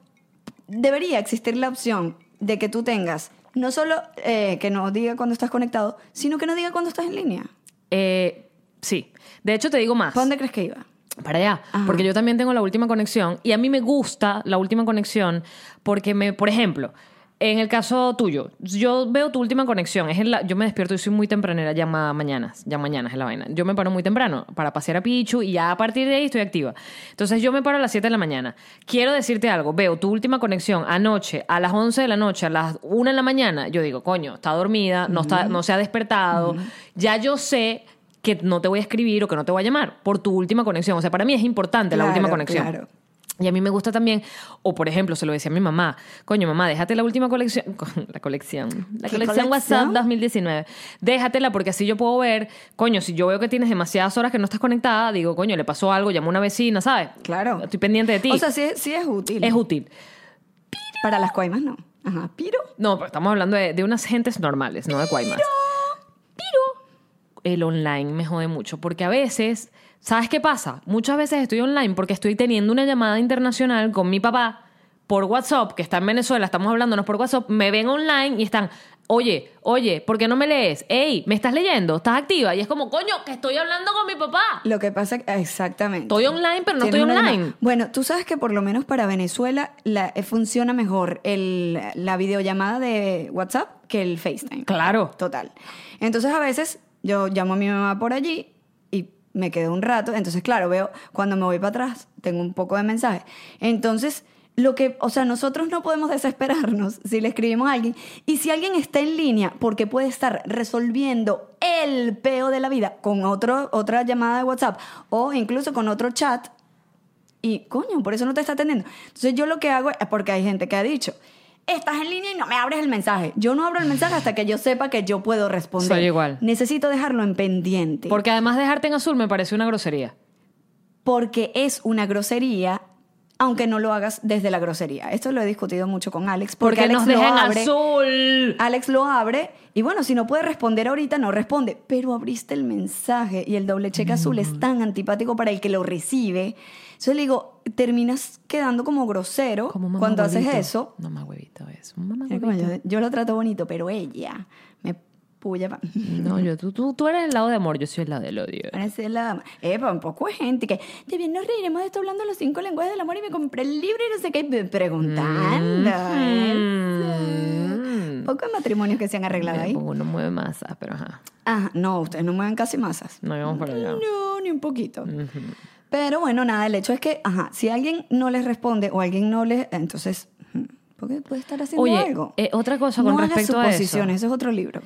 debería existir la opción de que tú tengas no solo eh, que no diga cuando estás conectado, sino que no diga cuando estás en línea. Eh, sí. De hecho, te digo más. ¿Para dónde crees que iba? Para allá. Ajá. Porque yo también tengo la última conexión y a mí me gusta la última conexión porque me, por ejemplo, en el caso tuyo, yo veo tu última conexión. Es en la, yo me despierto y soy muy tempranera, ya ma- mañanas, ya mañanas es la vaina. Yo me paro muy temprano para pasear a Pichu y ya a partir de ahí estoy activa. Entonces yo me paro a las 7 de la mañana. Quiero decirte algo, veo tu última conexión anoche, a las 11 de la noche, a las 1 de la mañana. Yo digo, coño, está dormida, no, está, no se ha despertado. Ya yo sé que no te voy a escribir o que no te voy a llamar por tu última conexión. O sea, para mí es importante la Claro, última conexión. claro. Y a mí me gusta también, o por ejemplo, se lo decía a mi mamá, coño, mamá, déjate la última colección, <laughs> la colección, la ¿Qué colección colección? WhatsApp 2019, déjatela porque así yo puedo ver, coño, si yo veo que tienes demasiadas horas que no estás conectada, digo, coño, le pasó algo, llamo a una vecina, ¿sabes? Claro. Estoy pendiente de ti. O sea, sí, sí es útil. es útil. Para las coimas, no. Ajá. Piro. No, pero estamos hablando de, de unas gentes normales, no de cuaimas. Pero el online me jode mucho porque a veces, ¿sabes qué pasa? Muchas veces estoy online porque estoy teniendo una llamada internacional con mi papá por WhatsApp, que está en Venezuela, estamos hablándonos por WhatsApp, me ven online y están Oye, oye, ¿por qué no me lees? Ey, ¿me estás leyendo? ¿Estás activa? Y es como, coño, que estoy hablando con mi papá. Lo que pasa, exactamente. Estoy online, pero no estoy online. Bueno, tú sabes que por lo menos para Venezuela la- eh, funciona mejor el, la videollamada de WhatsApp que el FaceTime. Claro. Total. Entonces a veces yo llamo a mi mamá por allí me quedo un rato. Entonces, claro, veo cuando me voy para atrás, tengo un poco de mensaje. Entonces, lo que, o sea, nosotros no podemos desesperarnos <laughs> si le escribimos a alguien. Y si alguien está en línea porque puede estar resolviendo el peo de la vida con otro, otra llamada de WhatsApp o incluso con otro chat, y coño, por eso no te está atendiendo. Entonces yo lo que hago es, porque hay gente que ha dicho, estás en línea y no me abres el mensaje. Yo no abro el mensaje hasta que yo sepa que yo puedo responder. Soy igual. Necesito dejarlo en pendiente. Porque además dejarte en azul me parece una grosería. porque es una grosería, aunque no lo hagas desde la grosería. Esto lo he discutido mucho con Alex. Porque, Porque Alex nos lo dejan abre, azul. Alex lo abre y bueno, si no puede responder ahorita, no responde. Pero abriste el mensaje y el doble cheque azul es tan antipático para el que lo recibe. Entonces le digo, terminas quedando como grosero Como cuando haces huevito. eso. Mamá huevito es. un Mamá huevito. yo, yo lo trato bonito, pero ella me puya. pa- <laughs> No, yo, tú, tú, tú eres el lado de amor, yo soy el lado del odio. Parece la... Epa, un poco de gente que... De bien nos reiremos de esto hablando los cinco lenguajes del amor y me compré el libro y no sé qué. Preguntando. Mm. eso. Poco de matrimonios que se han arreglado ahí. Uno mueve masa, pero ajá. Ah, no, ustedes no mueven casi masas. No íbamos para allá. No, ni un poquito. Pero bueno, nada, el hecho es que, ajá, si alguien no les responde o alguien no les... Entonces, ¿por qué puede estar haciendo Oye, algo? eh, otra cosa no con hagas respecto a eso. eso es otro libro.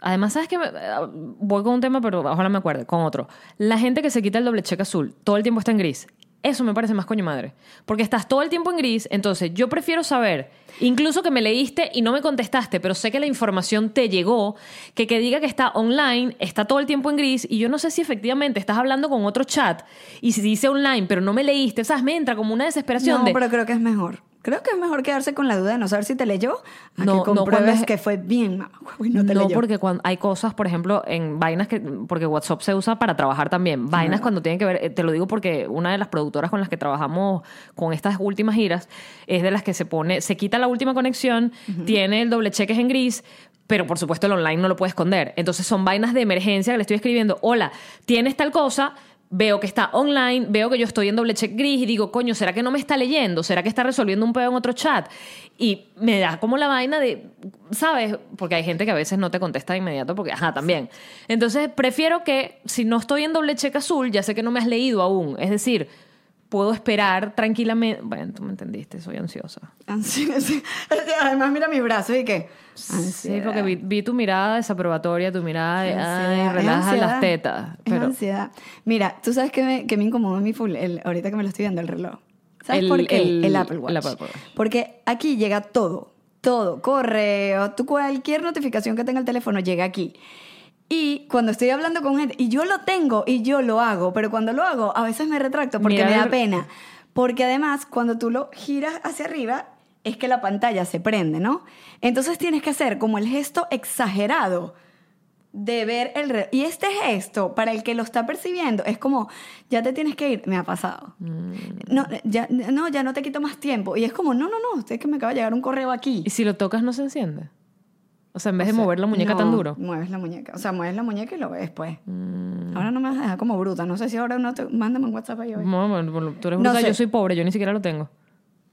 Además, ¿sabes qué? Me- eh, Voy con un tema, pero ojalá me acuerde, con otro. La gente que se quita el doble cheque azul, todo el tiempo está en gris. Eso me parece más coño madre. Porque estás todo el tiempo en gris, entonces yo prefiero saber, incluso que me leíste y no me contestaste, pero sé que la información te llegó, que que diga que está online, está todo el tiempo en gris, y yo no sé si efectivamente estás hablando con otro chat, y si dice online, pero no me leíste, ¿sabes? Me entra como una desesperación No, de... pero creo que es mejor. Creo que es mejor quedarse con la duda de no saber si te leyó a No, que compruebes que fue bien, mamá. huevo, y no te no, leyó. porque cuando hay cosas, por ejemplo, en vainas que. Porque WhatsApp se usa para trabajar también. Vainas cuando tienen que ver. eh, Te lo digo porque una de las productoras con las que trabajamos con estas últimas giras es de las que se pone. Se quita la última conexión, tiene el doble cheques en gris. Pero por supuesto el online no lo puede esconder. Entonces son vainas de emergencia que le estoy escribiendo. Hola, tienes tal cosa, veo que está online, veo que yo estoy en doble check gris y digo, coño, ¿será que no me está leyendo? ¿Será que está resolviendo un pedo en otro chat? Y me da como la vaina de, ¿sabes? Porque hay gente que a veces no te contesta de inmediato porque, ajá, también. Entonces, prefiero que si no estoy en doble check azul, ya sé que no me has leído aún. Es decir, puedo esperar tranquilamente. Bueno, tú me entendiste, soy ansiosa. Ansi- <laughs> sí. Además, mira mis brazos y que. Sí, porque vi, vi tu mirada desaprobatoria, tu mirada de, ay, Ansiedad, es relaja ansiedad. las tetas. Es Pero ansiedad. Mira, tú sabes que me, que me incomoda mi full, el, ahorita que me lo estoy viendo el reloj. ¿Sabes El- por qué? el- El, Apple Watch. el Apple Watch. Porque aquí llega todo, todo, correo, tú cualquier notificación que tenga el teléfono llega aquí. Y cuando estoy hablando con gente, y yo lo tengo y yo lo hago, pero cuando lo hago a veces me retracto porque Mira me da pena. Porque además, cuando tú lo giras hacia arriba, es que la pantalla se prende, ¿no? Entonces tienes que hacer como el gesto exagerado de ver el reloj. Y este gesto, para el que lo está percibiendo, es como, ya te tienes que ir, me ha pasado. Mm. No, ya, no, ya no te quito más tiempo. Y es como, no, no, no, es que me acaba de llegar un correo aquí. ¿Y si lo tocas no se enciende? O sea, en vez de O sea, mover la muñeca tan no, duro. Mueves la muñeca. O sea, mueves la muñeca y lo ves, pues. Mm. Ahora no me vas a dejar como bruta. No sé si ahora no te... Mándame un WhatsApp ahí hoy. No, bueno, tú eres No bruta, sé. yo soy pobre, yo ni siquiera lo tengo.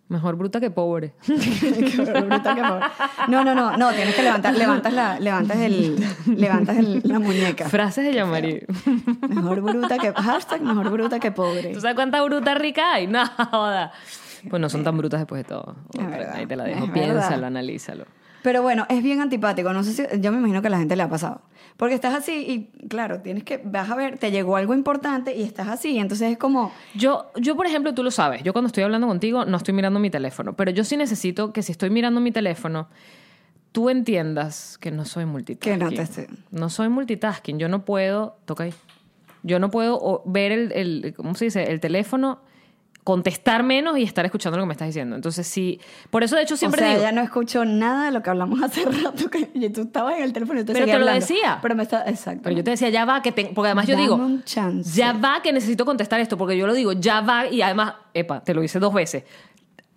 Mejor bruta que pobre. <laughs> Bruta que pobre. No, no, no, no, tienes que levantar, levantas la, levantas el, levantas el- la muñeca. Frases de Yamari. Mejor bruta que, hashtag mejor bruta que pobre. ¿Tú sabes cuánta bruta rica hay? No, joda. Pues no son tan brutas después de todo. Verdad, Ahí te la dejo. verdad. Piénsalo, analízalo. Pero bueno, es bien antipático. No sé si, yo me imagino que a la gente le ha pasado. Porque estás así y, claro, tienes que, vas a ver, te llegó algo importante y estás así. Entonces es como, Yo, yo, por ejemplo, tú lo sabes, yo cuando estoy hablando contigo no estoy mirando mi teléfono, pero yo sí necesito que si estoy mirando mi teléfono, tú entiendas que no soy multitasking. Que no te esté- No soy multitasking, yo no puedo, toca ahí, yo no puedo ver el, el, ¿cómo se dice? El teléfono, contestar menos y estar escuchando lo que me estás diciendo. Entonces sí, por eso de hecho siempre o sea, digo, ya no escucho nada de lo que hablamos <laughs> hace rato. Que, y tú estabas en el teléfono y te Pero te lo hablando. decía. Pero me está, exacto. pero yo te decía, ya va, que te- porque además yo Dame digo, un chance. ya va que necesito contestar esto, porque yo lo digo, ya va, y además, epa, te lo hice dos veces.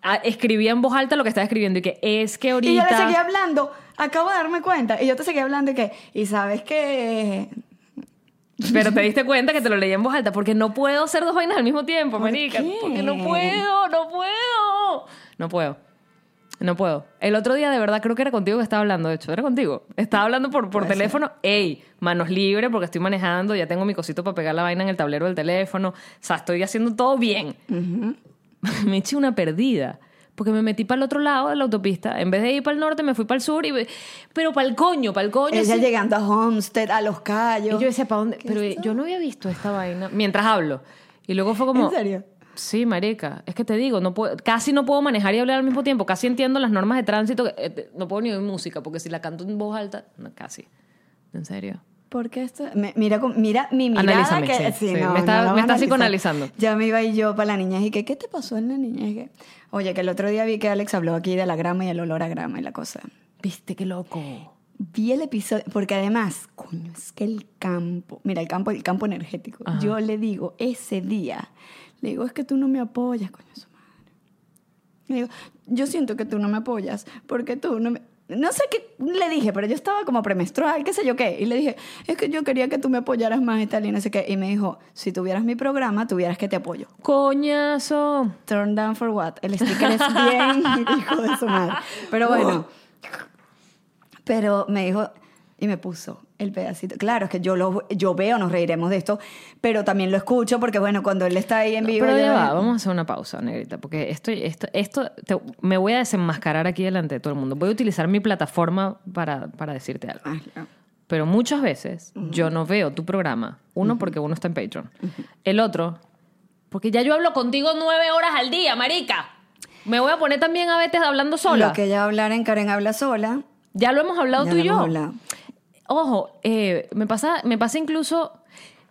ah, escribía en voz alta lo que estaba escribiendo y que es que ahorita... Y yo le seguía hablando, acabo de darme cuenta, y yo te seguía hablando y que, y sabes que... Pero te diste cuenta que te lo <laughs> leí en voz alta porque no puedo hacer dos vainas al mismo tiempo, ¿Por marica. qué? Porque no puedo, no puedo. No puedo. No puedo. El otro día, de verdad, creo que era contigo que estaba hablando, de hecho. Era contigo. Estaba hablando por, por teléfono. Ey, manos libres porque estoy manejando. Ya tengo mi cosito para pegar la vaina en el tablero del teléfono. O sea, estoy haciendo todo bien. <laughs> me eché una perdida. Porque me metí para el otro lado de la autopista. En vez de ir para el norte, me fui para el sur. Y... Pero para el coño, para el coño. Ella sí. llegando a Homestead, a Los Cayos. Y yo decía, ¿para dónde? Pero yo no había visto esta vaina mientras hablo. Y luego fue como... ¿En serio? Sí, marica. Es que te digo, no puedo, casi no puedo manejar y hablar al mismo tiempo. Casi entiendo las normas de tránsito. eh, No puedo ni oír música, porque si la canto en voz alta... No, casi. ¿En serio? ¿Por qué esto? Me- mira, mira mi mirada Analízame, que sí, sí. Me está- me está psicoanalizando. Ya me iba y yo para la niña y que ¿qué te pasó en la que, oye, que el otro día vi que Alex habló aquí de la grama y el olor a grama y la cosa. ¿Viste qué loco? Vi el episodio porque además, coño, es que el campo, mira, el campo, el campo energético. Ajá. Yo le digo ese día, le digo, es que tú no me apoyas, coño, su madre. Le digo, yo siento que tú no me apoyas porque tú no me... No sé qué le dije, pero yo estaba como premenstrual, qué sé yo qué. Y le dije, es que yo quería que tú me apoyaras más y tal, y no sé qué. Y me dijo, si tuvieras mi programa, tuvieras que te apoyo. Coñazo. Turn down for what? El sticker es bien <laughs> hijo de su madre. Pero bueno. <laughs> Pero me dijo y me puso el pedacito. Claro, es que yo lo yo veo, nos reiremos de esto, pero también lo escucho porque bueno, cuando él está ahí en vivo Pero ya va, vamos a hacer una pausa, negrita, porque esto, esto, esto te- me voy a desenmascarar aquí delante de todo el mundo. Voy a utilizar mi plataforma para, para decirte algo. No. Pero muchas veces yo no veo tu programa. Uno, porque uno está en Patreon. El otro, porque ya yo hablo contigo nueve horas al día, marica. Me voy a poner también a veces hablando sola. Lo que ella va a hablar en Karen habla sola. Ya lo hemos hablado ya tú lo y yo. hemos hablado. Ojo, eh, me, pasa, me pasa incluso...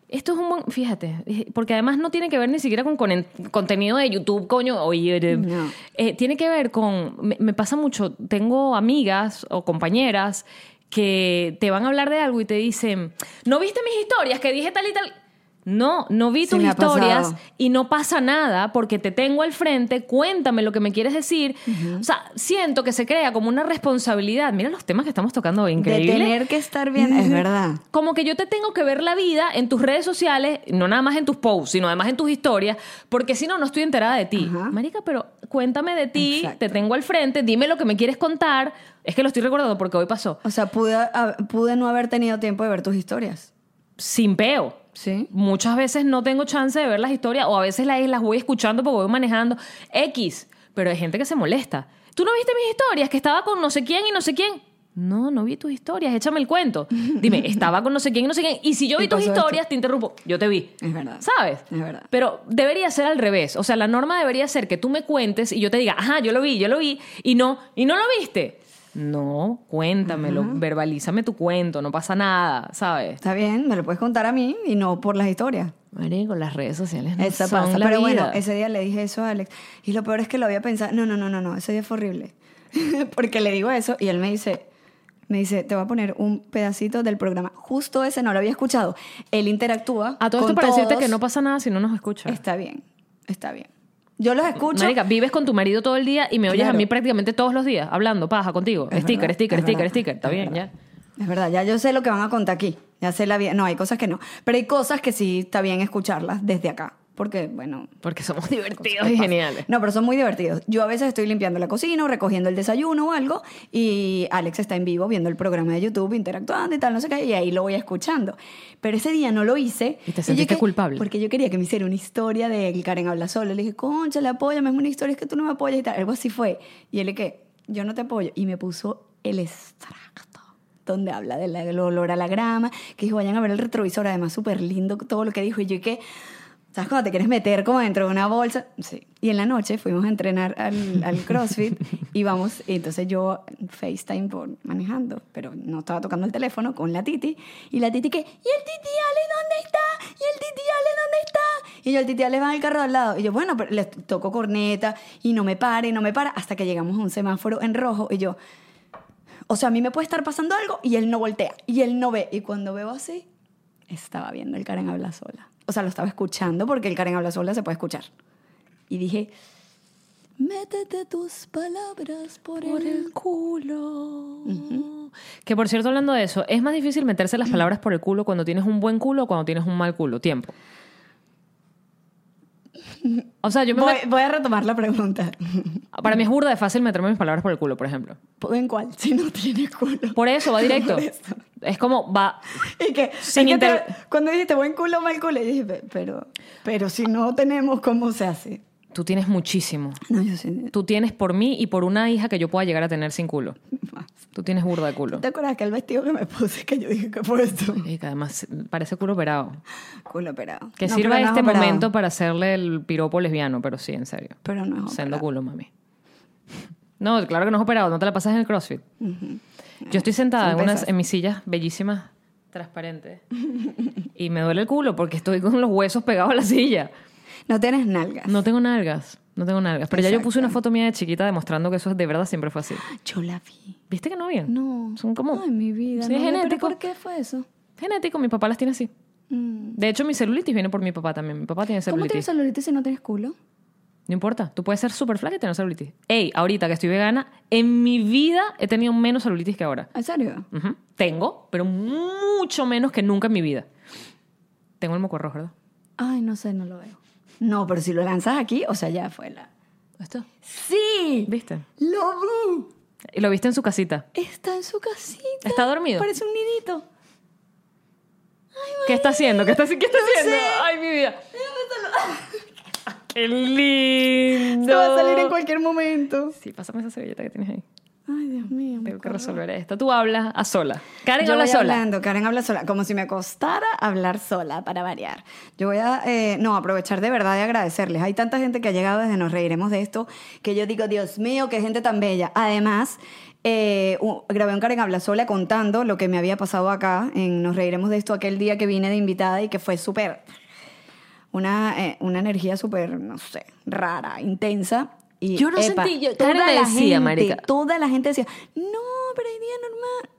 Esto es un buen... Fíjate, porque además no tiene que ver ni siquiera con, con contenido de YouTube, coño, o YouTube. No. Eh, tiene que ver con... Me, me pasa mucho, tengo amigas o compañeras que te van a hablar de algo y te dicen, ¿no viste mis historias que dije tal y tal? No, no vi Sí, tus historias pasado. y no pasa nada porque te tengo al frente, cuéntame lo que me quieres decir. O sea, siento que se crea como una responsabilidad. Mira los temas que estamos tocando, increíble. De tener que estar bien, es verdad. Como que yo te tengo que ver la vida en tus redes sociales, no nada más en tus posts, sino además en tus historias, porque si no, no estoy enterada de ti. Marica, pero cuéntame de ti, Exacto. te tengo al frente, dime lo que me quieres contar. Es que lo estoy recordando porque hoy pasó. O sea, pude, a- pude no haber tenido tiempo de ver tus historias. Sin peo. Sí. Muchas veces no tengo chance de ver las historias o a veces las, las voy escuchando porque voy manejando X, pero hay gente que se molesta. ¿Tú no viste mis historias? Que estaba con no sé quién y no sé quién. No, no vi tus historias, échame el cuento. Dime, <laughs> estaba con no sé quién y no sé quién. Y si yo vi tus historias, esto. te interrumpo. Yo te vi. Es verdad. ¿Sabes? Es verdad. Pero debería ser al revés. O sea, la norma debería ser que tú me cuentes y yo te diga, ajá, yo lo vi, yo lo vi, y no, y no lo viste. No, cuéntamelo, verbalízame tu cuento, no pasa nada, ¿sabes? Está bien, me lo puedes contar a mí y no por las historias. Marico, las redes sociales no Esa son pasa. la Pero vida. bueno, ese día le dije eso a Alex. Y lo peor es que lo había pensado. No, no, no, no, no. Ese día fue horrible. <laughs> Porque le digo eso y él me dice, me dice, te voy a poner un pedacito del programa. Justo ese no lo había escuchado. Él interactúa. A todo con esto para decirte que no pasa nada si no nos escuchas. Está bien, está bien. Yo los escucho. Marica, vives con tu marido todo el día y me oyes a Claro. mí prácticamente todos los días, hablando, paja, contigo. Es sticker, verdad, sticker, es sticker, verdad, sticker. Está es bien, verdad. ya. Es verdad, ya yo sé lo que van a contar aquí. Ya sé la vida. No, hay cosas que no. Pero hay cosas que sí está bien escucharlas desde acá. Porque, bueno, Porque somos <laughs> divertidos y geniales. No, pero son muy divertidos. Yo a veces estoy limpiando la cocina o recogiendo el desayuno o algo y Alex está en vivo viendo el programa de YouTube, interactuando y tal, no sé qué, y ahí lo voy escuchando. Pero ese día no lo hice. ¿Y te sentiste que- culpable? Porque yo quería que me hiciera una historia de él, Karen habla solo. Le dije, concha, le apóyame, es una historia, es que tú no me apoyas y tal. Algo así fue. Y él le que, yo no te apoyo. Y me puso el extracto donde habla del del olor a la grama, que dijo, vayan a ver el retrovisor, además súper lindo todo lo que dijo. Y yo que, ¿sabes cuando te quieres meter como dentro de una bolsa? Sí. Y en la noche fuimos a entrenar al, al <laughs> CrossFit y vamos, y entonces yo FaceTime por manejando, pero no estaba tocando el teléfono con la Titi. Y la Titi que, ¿y el Titi Ale dónde está? ¿Y el Titi Ale dónde está? Y yo, el Titi Ale va en el carro al lado. Y yo, bueno, pero le toco corneta y no me para y no me para hasta que llegamos a un semáforo en rojo y yo, o sea, a mí me puede estar pasando algo y él no voltea y él no ve. Y cuando veo así, estaba viendo el Karen habla sola. O sea, lo estaba escuchando porque el Karen habla sola se puede escuchar. Y dije, Métete tus palabras por, el... culo. Que por cierto, hablando de eso, es más difícil meterse las <clears throat> palabras por el culo cuando tienes un buen culo o cuando tienes un mal culo. Tiempo. O sea, yo me Voy, met- voy a retomar la pregunta. para mí es burda de fácil meterme mis palabras por el culo, por ejemplo. ¿En cuál? Si no tienes culo. Por eso, va directo. Es como, va... Y que, Sin es que te- inter- cuando dijiste buen culo o mal culo, yo dije, "Pe- pero, pero si no tenemos, ¿cómo se hace? Tú tienes muchísimo. No, yo sí. Tú tienes por mí y por una hija que yo pueda llegar a tener sin culo. Tú tienes burda de culo. ¿Te acuerdas que el vestido que me puse que yo dije que fue esto? Y que además parece culo operado. Culo operado. Que No, sirva pero no es este momento para hacerle el piropo lesbiano, pero sí, en serio. Pero no es Sendo operado. culo, mami. No, claro que no es operado, no te la pasas en el CrossFit. Yo estoy sentada en, unas, en mis sillas bellísimas, transparentes. y me duele el culo porque estoy con los huesos pegados a la silla. No tienes nalgas. No tengo nalgas, no tengo nalgas. Pero ya yo puse Exacto. una foto mía de chiquita demostrando que eso de verdad siempre fue así. Yo la vi. ¿Viste que no bien? No. Son como... Ay, mi vida. Sí, no, genético. ¿Por qué fue eso? Genético, mi papá las tiene así. Mm. De hecho, mi celulitis viene por mi papá también. Mi papá tiene ¿Cómo celulitis. tienes celulitis si no tienes culo? No importa, tú puedes ser súper flaca y tener celulitis. Ey, ahorita que estoy vegana, en mi vida he tenido menos celulitis que ahora. ¿En serio? Ujú. Tengo, pero mucho menos que nunca en mi vida. Tengo el moco rojo, ¿verdad? Ay, no sé, no lo veo. No, pero si lo lanzas aquí, o sea, ya fue la... ¿Esto? ¡Sí! ¿Viste? ¡Lo vi! Y lo viste en su casita. Está en su casita. ¿Está dormido? Parece un nidito. ¿Qué está haciendo? ¿Qué está, qué está No haciendo? sé. Ay, mi vida. <laughs> ¡Qué lindo! Se va a salir en cualquier momento. Sí, pásame esa servilleta que tienes ahí. Ay, Dios mío. Tengo que resolver esto. Tú hablas a sola. Karen Yo habla voy sola. hablando, Karen habla sola, como si me costara hablar sola para variar. Yo voy a, eh, no, aprovechar de verdad y agradecerles. Hay tanta gente que ha llegado desde Nos Reiremos de esto que yo digo, Dios mío, qué gente tan bella. Además, eh, u- grabé un Karen habla sola contando lo que me había pasado acá en Nos Reiremos de esto aquel día que vine de invitada y que fue súper, una, eh, una energía súper, no sé, rara, intensa. Y, Yo no epa, sentí- yo- toda la decía, gente, marica. Toda la gente decía, no, pero hay día normal.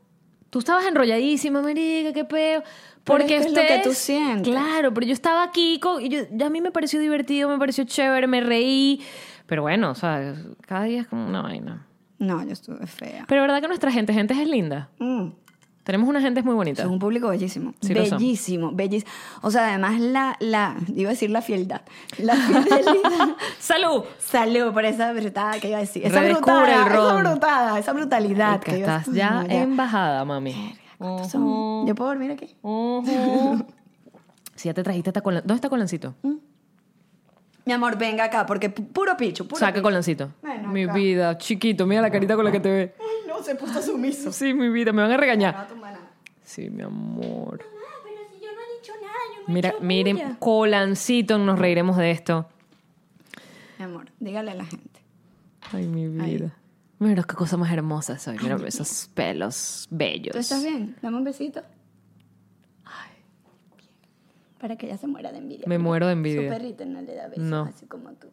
Tú estabas enrolladísima, marica, qué peo. Porque es lo que tú sientes. Claro, pero yo estaba aquí con, y yo, a mí me pareció divertido, me pareció chévere, me reí. Pero bueno, o sea, cada día es como una vaina. No, yo estuve fea. Pero verdad que nuestra gente, gente es linda. Mm. Tenemos una gente muy bonita. Es un público bellísimo. Sí bellísimo, bellísimo. O sea, además la, la, iba a decir la fieldad. La fidelidad. <laughs> ¡Salud! Salud por esa brutada que iba a decir. Esa brutada, esa brutada, esa brutalidad. Que que iba a- estás ya No, en bajada, mami. Yo puedo dormir aquí. Ujú. <laughs> Si ya te trajiste ¿Dónde está Colancito? Mi amor, venga acá, porque pu- puro picho, puro Saca picho. Colancito. Ven Mi acá. vida, chiquito, mira la carita con la que te ve. Ay, no, se puso sumiso. Sí, mi vida, me van a regañar. Sí, mi amor. pero si yo no he dicho nada, yo no Mira, miren. Colancito, nos reiremos de esto. Mi amor, dígale a la gente. Ay, mi vida. Mira qué cosa más hermosa soy. Mira esos pelos bellos. ¿Tú estás bien? Dame un besito. Para que ella se muera de envidia. Me muero de envidia. Su perrito no le da besos No. así como tú.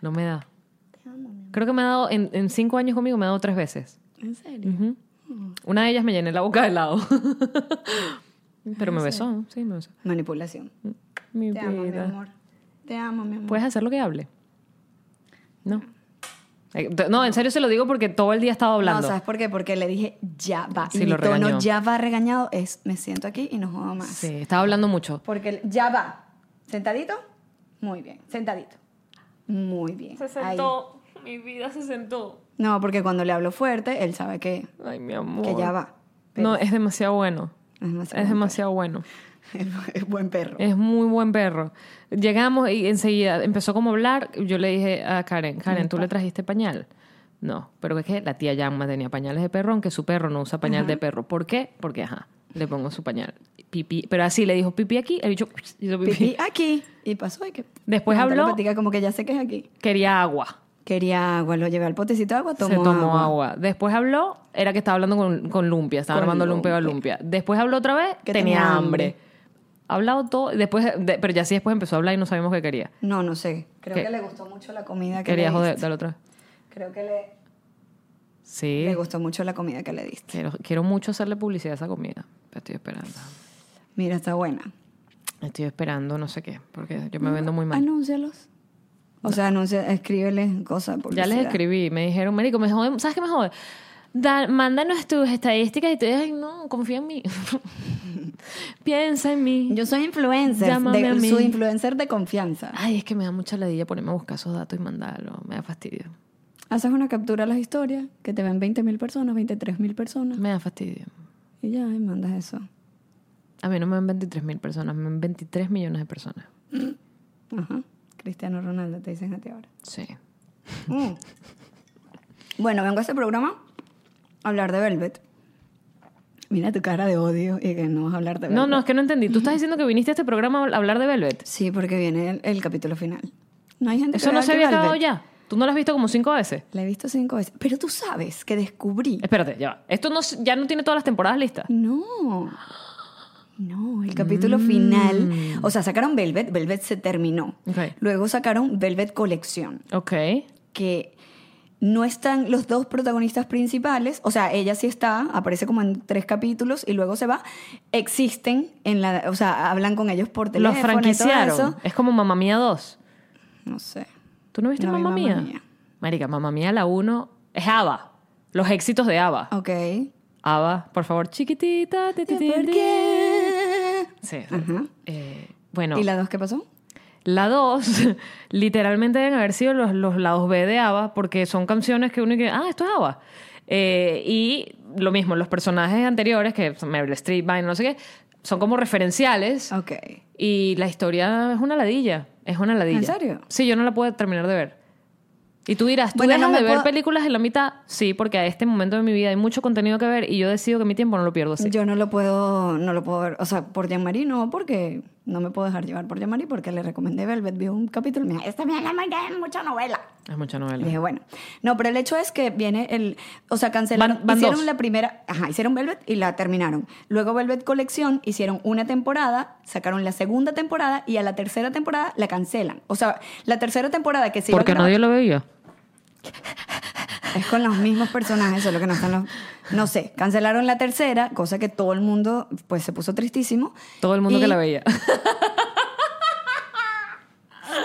No me da. Te amo, mi amor. Creo que me ha dado, en, en cinco años conmigo, me ha dado tres veces. ¿En serio? Una de ellas me llené la boca de helado. <laughs> Pero me besó, sí, me besó. Manipulación. Mi Te amo, mi amor. Te amo, mi amor. ¿Puedes hacer lo que hable? No. Eh, No, en serio se lo digo porque todo el día he estado no, hablando. ¿sabes por qué? Porque le dije ya va. Sí, y mi lo tono regañó. ya va regañado es me siento aquí y no jodo más. sí, estaba hablando mucho. Porque ya va. ¿Sentadito? Muy bien. Sentadito. Muy bien. Ahí. Mi vida se sentó. No, porque cuando le hablo fuerte, él sabe que, Ay, mi amor. que ya va. No, es demasiado bueno. Es demasiado Es buen demasiado bueno. <laughs> Es buen perro. Es muy buen perro. Llegamos y enseguida empezó como a hablar. Yo le dije a Karen, Karen, ¿tú le trajiste pañal? No, pero es que la tía Yamma tenía pañales de perro, aunque su perro no usa pañal de perro. ¿Por qué? Porque, ajá, le pongo su pañal. Pipí. Pero así le dijo pipí aquí, el bicho hizo pipí. Pipí aquí. Y pasó y que... Después habló- como que ya sé que es aquí. Quería agua. Quería agua, lo llevé al potecito de agua, tomó se tomó agua. agua. Después habló, era que estaba hablando con, con Lumpia, estaba Con armando Lumpia a Lumpia. Después habló otra vez, Que tenía, tenía hambre. hambre. Ha hablado todo, después, de- pero ya sí después empezó a hablar y no sabíamos qué quería. No, no sé. Creo ¿Qué? que le gustó mucho la comida que Quería le joder, dale otra vez. Creo que le, Sí. le gustó mucho la comida que le diste. Quiero, quiero mucho hacerle publicidad a esa comida. Pero estoy esperando. Mira, está buena. Estoy esperando no sé qué, porque yo me vendo muy mal. Anúncialos. O sea, no sé, escríbele cosas. Ya les escribí, me dijeron, Marico, me jode, ¿sabes qué me jode? Da- mándanos tus estadísticas y te ay, no, confía en mí. <laughs> Piensa en mí. Yo soy influencer, Llámame de, a mí. su influencer de confianza. Ay, es que me da mucha ladilla ponerme a buscar esos datos y mandarlo. Me da fastidio. Haces una captura a las historias que te ven 20 mil personas, 23 mil personas Me da fastidio. y ya, y mandas eso. A mí no me ven 23 mil personas, me ven 23 millones de personas. Ajá. Cristiano Ronaldo te dicen a ti ahora. Sí. Mm. Bueno, vengo a este programa a hablar de Velvet. Mira tu cara de odio y que no vas a hablar de Velvet. No, no, es que no entendí. ¿Tú estás diciendo que viniste a este programa a hablar de Velvet? Sí, porque viene el, el capítulo final. No hay gente que ¿Eso no vea se que había Velvet. acabado ya? ¿Tú no lo has visto como cinco veces? La he visto cinco veces. Pero tú sabes que descubrí. Espérate, ya va. Esto no, ya no tiene todas las temporadas listas. No. No, el capítulo Mm. final. O sea, sacaron Velvet, Velvet se terminó. Luego sacaron Velvet Colección, Ok. que no están los dos protagonistas principales. O sea, ella sí está, aparece como en tres capítulos y luego se va. Existen en la. O sea, hablan con ellos por teléfono. Los y todo franquiciaron. eso. Es como Mamá Mía 2. No sé. ¿Tú no viste No vi Mamá Mamma Mía? Mía. Marica, Mamá Mía la 1 es ABBA. Los éxitos de ABBA. Ok. ABBA, por favor, chiquitita. ti, ti, ti, Sí. Ajá. Eh, bueno, ¿Y la dos qué pasó? la 2 <laughs> literalmente deben haber sido los, los lados B de ABBA porque son canciones que uno que, ah, esto es ABBA. Eh, y lo mismo, los personajes anteriores, que son Meryl Streep, Vine, no sé qué, son como referenciales. Ok. Y la historia es una ladilla. Es una ladilla. ¿En serio? Sí, yo no la puedo terminar de ver. Y tú dirás, ¿tú Bueno, no de ver puedo- películas en la mitad? Sí, porque a este momento de mi vida hay mucho contenido que ver y yo decido que mi tiempo no lo pierdo así. Yo no lo puedo, no lo puedo ver, o sea, por Jean-Marie no, porque no me puedo dejar llevar por Jean-Marie porque le recomendé Velvet, vi un capítulo y me dijo, esta mía es mucha novela. Es mucha Y novela. dije, bueno, no, pero el hecho es que viene el, o sea, cancelaron, Van- van hicieron dos. la primera, ajá, hicieron Velvet y la terminaron. Luego Velvet Colección hicieron una temporada, sacaron la segunda temporada y a la tercera temporada la cancelan. O sea, la tercera temporada que se iba a Porque grabar- nadie lo veía. Es con los mismos personajes, solo que no están los... No sé, cancelaron la tercera, cosa que todo el mundo pues se puso tristísimo. Todo el mundo Y- que la veía. <laughs>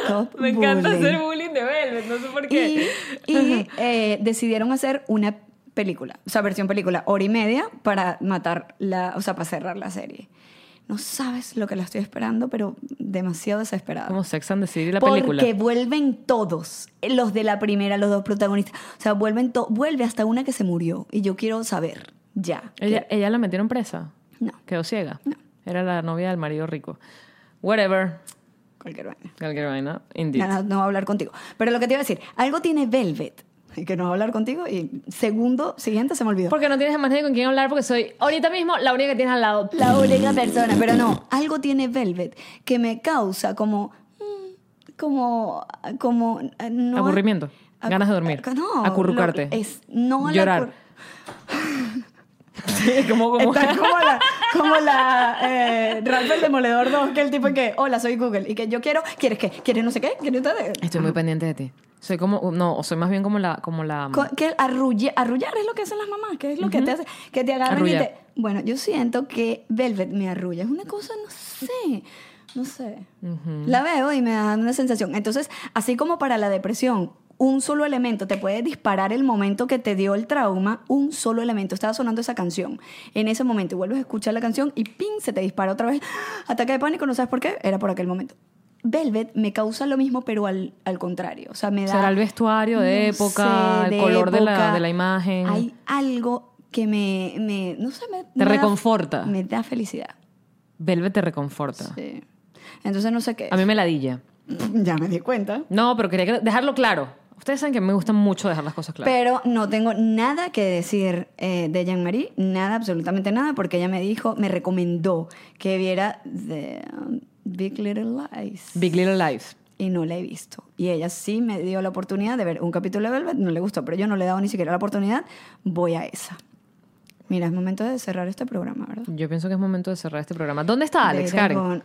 Stop Me encanta bullying. hacer bullying de Velvet, no sé por Y, qué. y, eh, decidieron hacer una película, o sea, versión película, hora y media para matar la, o sea, para cerrar la serie. No sabes lo que la estoy esperando, pero demasiado desesperada. Como Sex and the City, la Porque película. vuelven todos, los de la primera, los dos protagonistas. O sea, vuelven vuelve hasta una que se murió. Y yo quiero saber, ya. Ella, ella la metieron presa. No, Quedó ciega. No. Era la novia del marido rico. Whatever. cualquier vaina. Cualquier vaina. Indeed. No, no, no voy a hablar contigo. Pero lo que te iba a decir, algo tiene Velvet, que no va a hablar contigo, y segundo, siguiente se me olvidó. Porque no tienes más nadie con quien hablar porque soy ahorita mismo la única que tienes al lado. La única persona, pero no, algo tiene Velvet que me causa como, mm, como, como, eh, no, Aburrimiento. Ganas de dormir. No, Acurrucarte. lo- es no Llorar. acur- <laughs> como, como... Está <laughs> como la, como la eh, Ralph el Demoledor 2, que el tipo que, hola, soy Google, y que yo quiero, ¿quieres qué? ¿Quieres no sé qué? ¿Quieres ustedes? Estoy muy pendiente de ti. Soy como, no, soy más bien como la, como la. Que arrulle- arrullar es lo que hacen las mamás, que es lo que te hace, que te agarran Arrullar. y te... Bueno, yo siento que Velvet me arrulla, es una cosa, no sé, no sé. La veo y me da una sensación. Entonces, así como para la depresión, un solo elemento te puede disparar el momento que te dio el trauma, un solo elemento, estaba sonando esa canción. En ese momento vuelves a escuchar la canción y ¡ping! se te dispara otra vez. Ataque de pánico, no sabes por qué, era por aquel momento. Velvet me causa lo mismo, pero al, al contrario. O sea, me da. Será el vestuario de no época, sé, el color de la- de la imagen. Hay algo que me. me no sé, me. Te me da- reconforta. me da felicidad. Velvet te reconforta. Sí. Entonces no sé qué. A mí me ladilla. <laughs> Ya me di cuenta. No, pero quería que- dejarlo claro. Ustedes saben que me gusta mucho dejar las cosas claras. Pero no tengo nada que decir eh, de Jean-Marie, nada, absolutamente nada, porque ella me dijo, me recomendó que viera The um, Big Little Lies. Big Little Lies. y no la he visto. Y ella sí me dio la oportunidad de ver un capítulo de Velvet, no le gustó, pero yo no le he dado ni siquiera la oportunidad, voy a esa. Mira, es momento de cerrar este programa, ¿verdad? Yo pienso que es momento de cerrar este programa. ¿Dónde está Alex, Karen? con-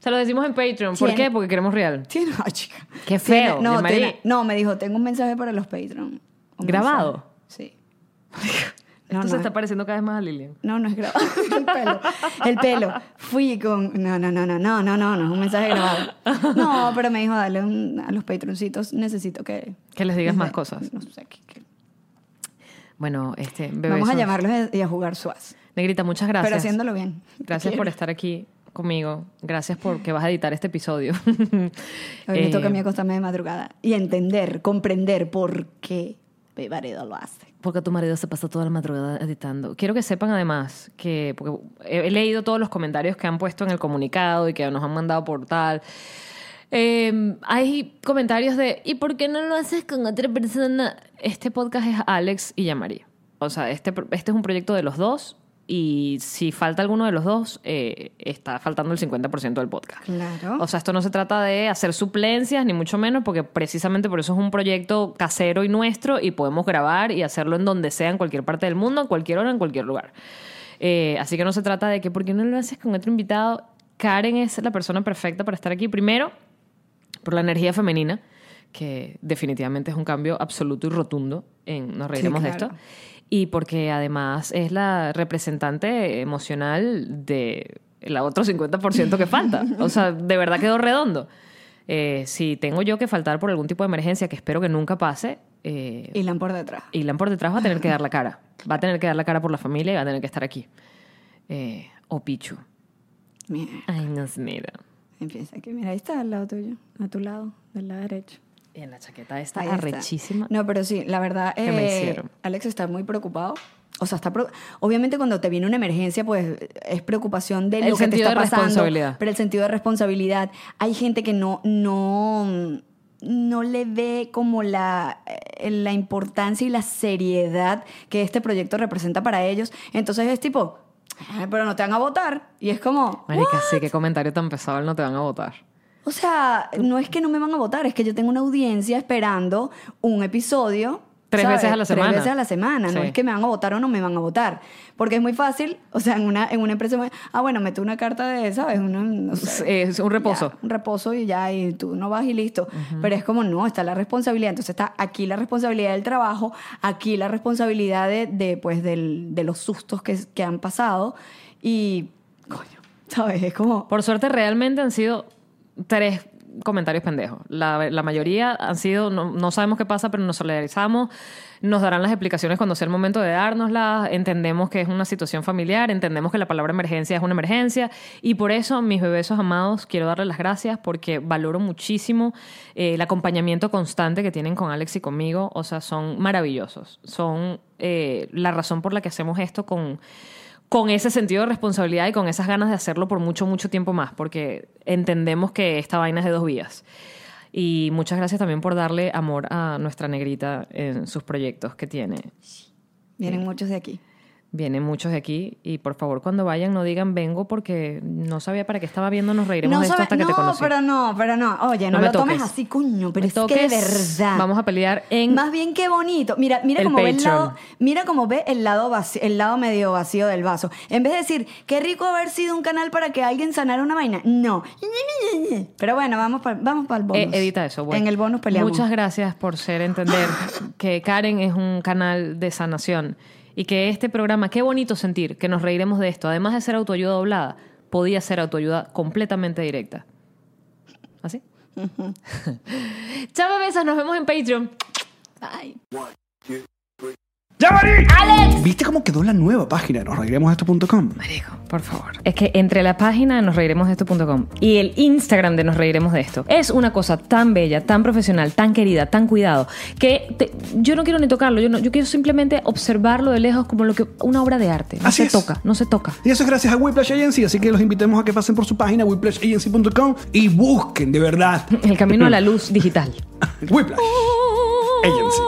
Se lo decimos en Patreon. ¿Por qué? Porque queremos real. Tiene, <laughs> ay, chica. Qué feo, Tiene- no, Jean-Marie. tiene- no, me dijo, tengo un mensaje para los Patreon. ¿Grabado? mensaje. Sí. No, Esto no. se está pareciendo cada vez más a Lilian. No, no es grabado. <laughs> El pelo. El pelo. Fui con. No, no, no, no, no, no, no, no. Es un mensaje grabado. No, pero me dijo, dale un- a los patroncitos. Necesito que. Que les digas más cosas. No sé. que- que- Bueno, este, bebé. Vamos a llamarlos y a jugar suaz. Negrita, muchas gracias. Pero haciéndolo bien. Gracias por estar aquí conmigo. Gracias por que vas a editar este episodio. Hoy me Eh, toca a mí acostarme de madrugada y entender, comprender por qué mi marido lo hace. Porque tu marido se pasa toda la madrugada editando. Quiero que sepan además que, porque he, leído todos los comentarios que han puesto en el comunicado y que nos han mandado por tal. Eh, hay comentarios de, ¿y por qué no lo haces con otra persona? Este podcast es Alex y Yamari. O sea, este, este es un proyecto de los dos y si falta alguno de los dos, eh, está faltando el 50% del podcast. Claro. O sea, esto no se trata de hacer suplencias, ni mucho menos, porque precisamente por eso es un proyecto casero y nuestro y podemos grabar y hacerlo en donde sea, en cualquier parte del mundo, en cualquier hora, en cualquier lugar. Eh, así que no se trata de que, ¿por qué no lo haces con otro invitado? Karen es la persona perfecta para estar aquí. Primero, por la energía femenina, que definitivamente es un cambio absoluto y rotundo en Nos Reiremos de claro. esto. Y porque además es la representante emocional de el otro 50% que falta. O sea, de verdad quedó redondo. Eh, si tengo yo que faltar por algún tipo de emergencia, que espero que nunca pase, eh, Ilan por detrás. Ilan por detrás va a tener que dar la cara. Va a tener que dar la cara por la familia y va a tener que estar aquí. Eh, o Pichu. Mira, Ay, no sé, mira. empieza aquí. Mira, ahí está al lado tuyo, a tu lado, del lado derecho. En la chaqueta está Ahí está. arrechísima. No, pero sí, la verdad, Que me eh, hicieron. Alex está muy preocupado. O sea, está obviamente cuando te viene una emergencia, pues es preocupación de El lo que te está de pasando, responsabilidad. pero el sentido de responsabilidad. Hay gente que no no no le ve como la, eh, la importancia y la seriedad que este proyecto representa para ellos. Entonces es tipo, "Ay, pero no te van a votar. Y es como, Marica, sí, qué comentario tan pesado, no te van a votar. O sea, no es que no me van a votar, es que yo tengo una audiencia esperando un episodio. Tres ¿sabes? veces a la semana. Tres veces a la semana. No es que me van a votar o no me van a votar. Porque es muy fácil, o sea, en una, en una empresa, ah, bueno, mete una carta de, ¿sabes? Una, Es un reposo. ya, un reposo y ya, y tú no vas y listo. Pero es como, no, está la responsabilidad. Entonces está aquí la responsabilidad del trabajo, aquí la responsabilidad de, de, pues, del- de los sustos que, que han pasado. Y, coño, ¿sabes? Es como... Por suerte, realmente han sido tres comentarios pendejos. La, la mayoría han sido, no, no sabemos qué pasa, pero nos solidarizamos. Nos darán las explicaciones cuando sea el momento de dárnoslas. Entendemos que es una situación familiar, entendemos que la palabra emergencia es una emergencia. Y por eso, mis bebesos amados, quiero darles las gracias porque valoro muchísimo eh, el acompañamiento constante que tienen con Alex y conmigo. O sea, son maravillosos. Son eh, la razón por la que hacemos esto con con ese sentido de responsabilidad y con esas ganas de hacerlo por mucho, mucho tiempo más, porque entendemos que esta vaina es de dos vías. Y muchas gracias también por darle amor a nuestra negrita en sus proyectos que tiene. Vienen muchos de aquí. Vienen muchos de aquí y por favor cuando vayan no digan vengo porque no sabía para qué estaba viendo, nos reiremos de esto sabe- hasta que te no, conocí. pero no, pero no. Oye, no, No me lo tomes toques. así, coño, pero Me es que de verdad. Vamos a pelear en... Más bien qué bonito. Mira, mira cómo ve el lado, mira cómo ve el lado vacío, el lado medio vacío del vaso. En vez de decir, qué rico haber sido un canal para que alguien sanara una vaina. No. <laughs> Pero bueno, vamos para vamos el bonus. Eh, edita eso. bueno. En el bonus peleamos. Muchas gracias por ser entender <laughs> que Karen es un canal de sanación y que este programa, qué bonito sentir que nos reiremos de esto. Además de ser autoayuda doblada, podía ser autoayuda completamente directa. ¿Así? <laughs> Chao, besos. Nos vemos en Patreon. Ay. ¡Yamari! ¡Alex! ¿Viste cómo quedó la nueva página de nosreiremosesto.com? Marico, por favor. Es que entre la página de nosreiremosdeesto.com y el Instagram de Nos Reiremos de Esto es una cosa tan bella, tan profesional, tan querida, tan cuidado, que te- yo no quiero ni tocarlo. Yo, no- yo quiero simplemente observarlo de lejos como lo que una obra de arte. No Así se es. toca, no se toca. Y eso es gracias a Whiplash Agency, así que los invitemos a que pasen por su página whiplashagency.com y busquen de verdad El camino a la luz <laughs> digital. Whiplash Agency.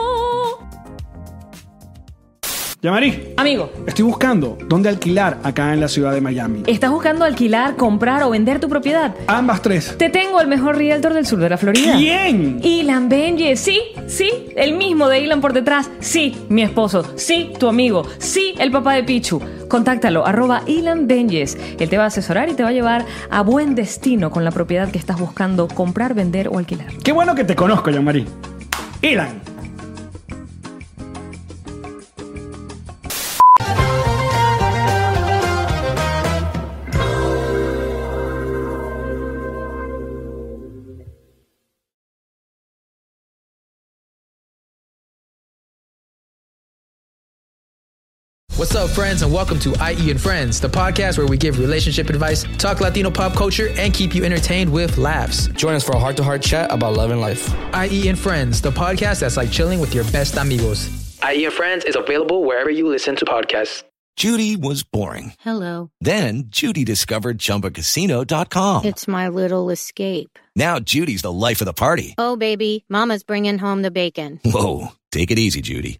Yamari, Amigo, estoy buscando dónde alquilar acá en la ciudad de Miami. ¿estás buscando alquilar, comprar o vender tu propiedad? Ambas tres. Te tengo el mejor realtor del sur de la Florida. ¿Quién? Ilan Benje, sí, sí, el mismo de Ilan por detrás, sí, mi esposo, sí, tu amigo, sí, el papá de Pichu. Contáctalo, arroba Ilan Benjes. Él te va a asesorar y te va a llevar a buen destino con la propiedad que estás buscando comprar, vender o alquilar. Qué bueno que te conozco, Yamari. Ilan. What's up, friends, and welcome to IE and Friends, the podcast where we give relationship advice, talk Latino pop culture, and keep you entertained with laughs. Join us for a heart to heart chat about love and life. IE and Friends, the podcast that's like chilling with your best amigos. IE and Friends is available wherever you listen to podcasts. Judy was boring. Hello. Then Judy discovered ChumbaCasino.com. It's my little escape. Now Judy's the life of the party. Oh, baby, Mama's bringing home the bacon. Whoa, take it easy, Judy.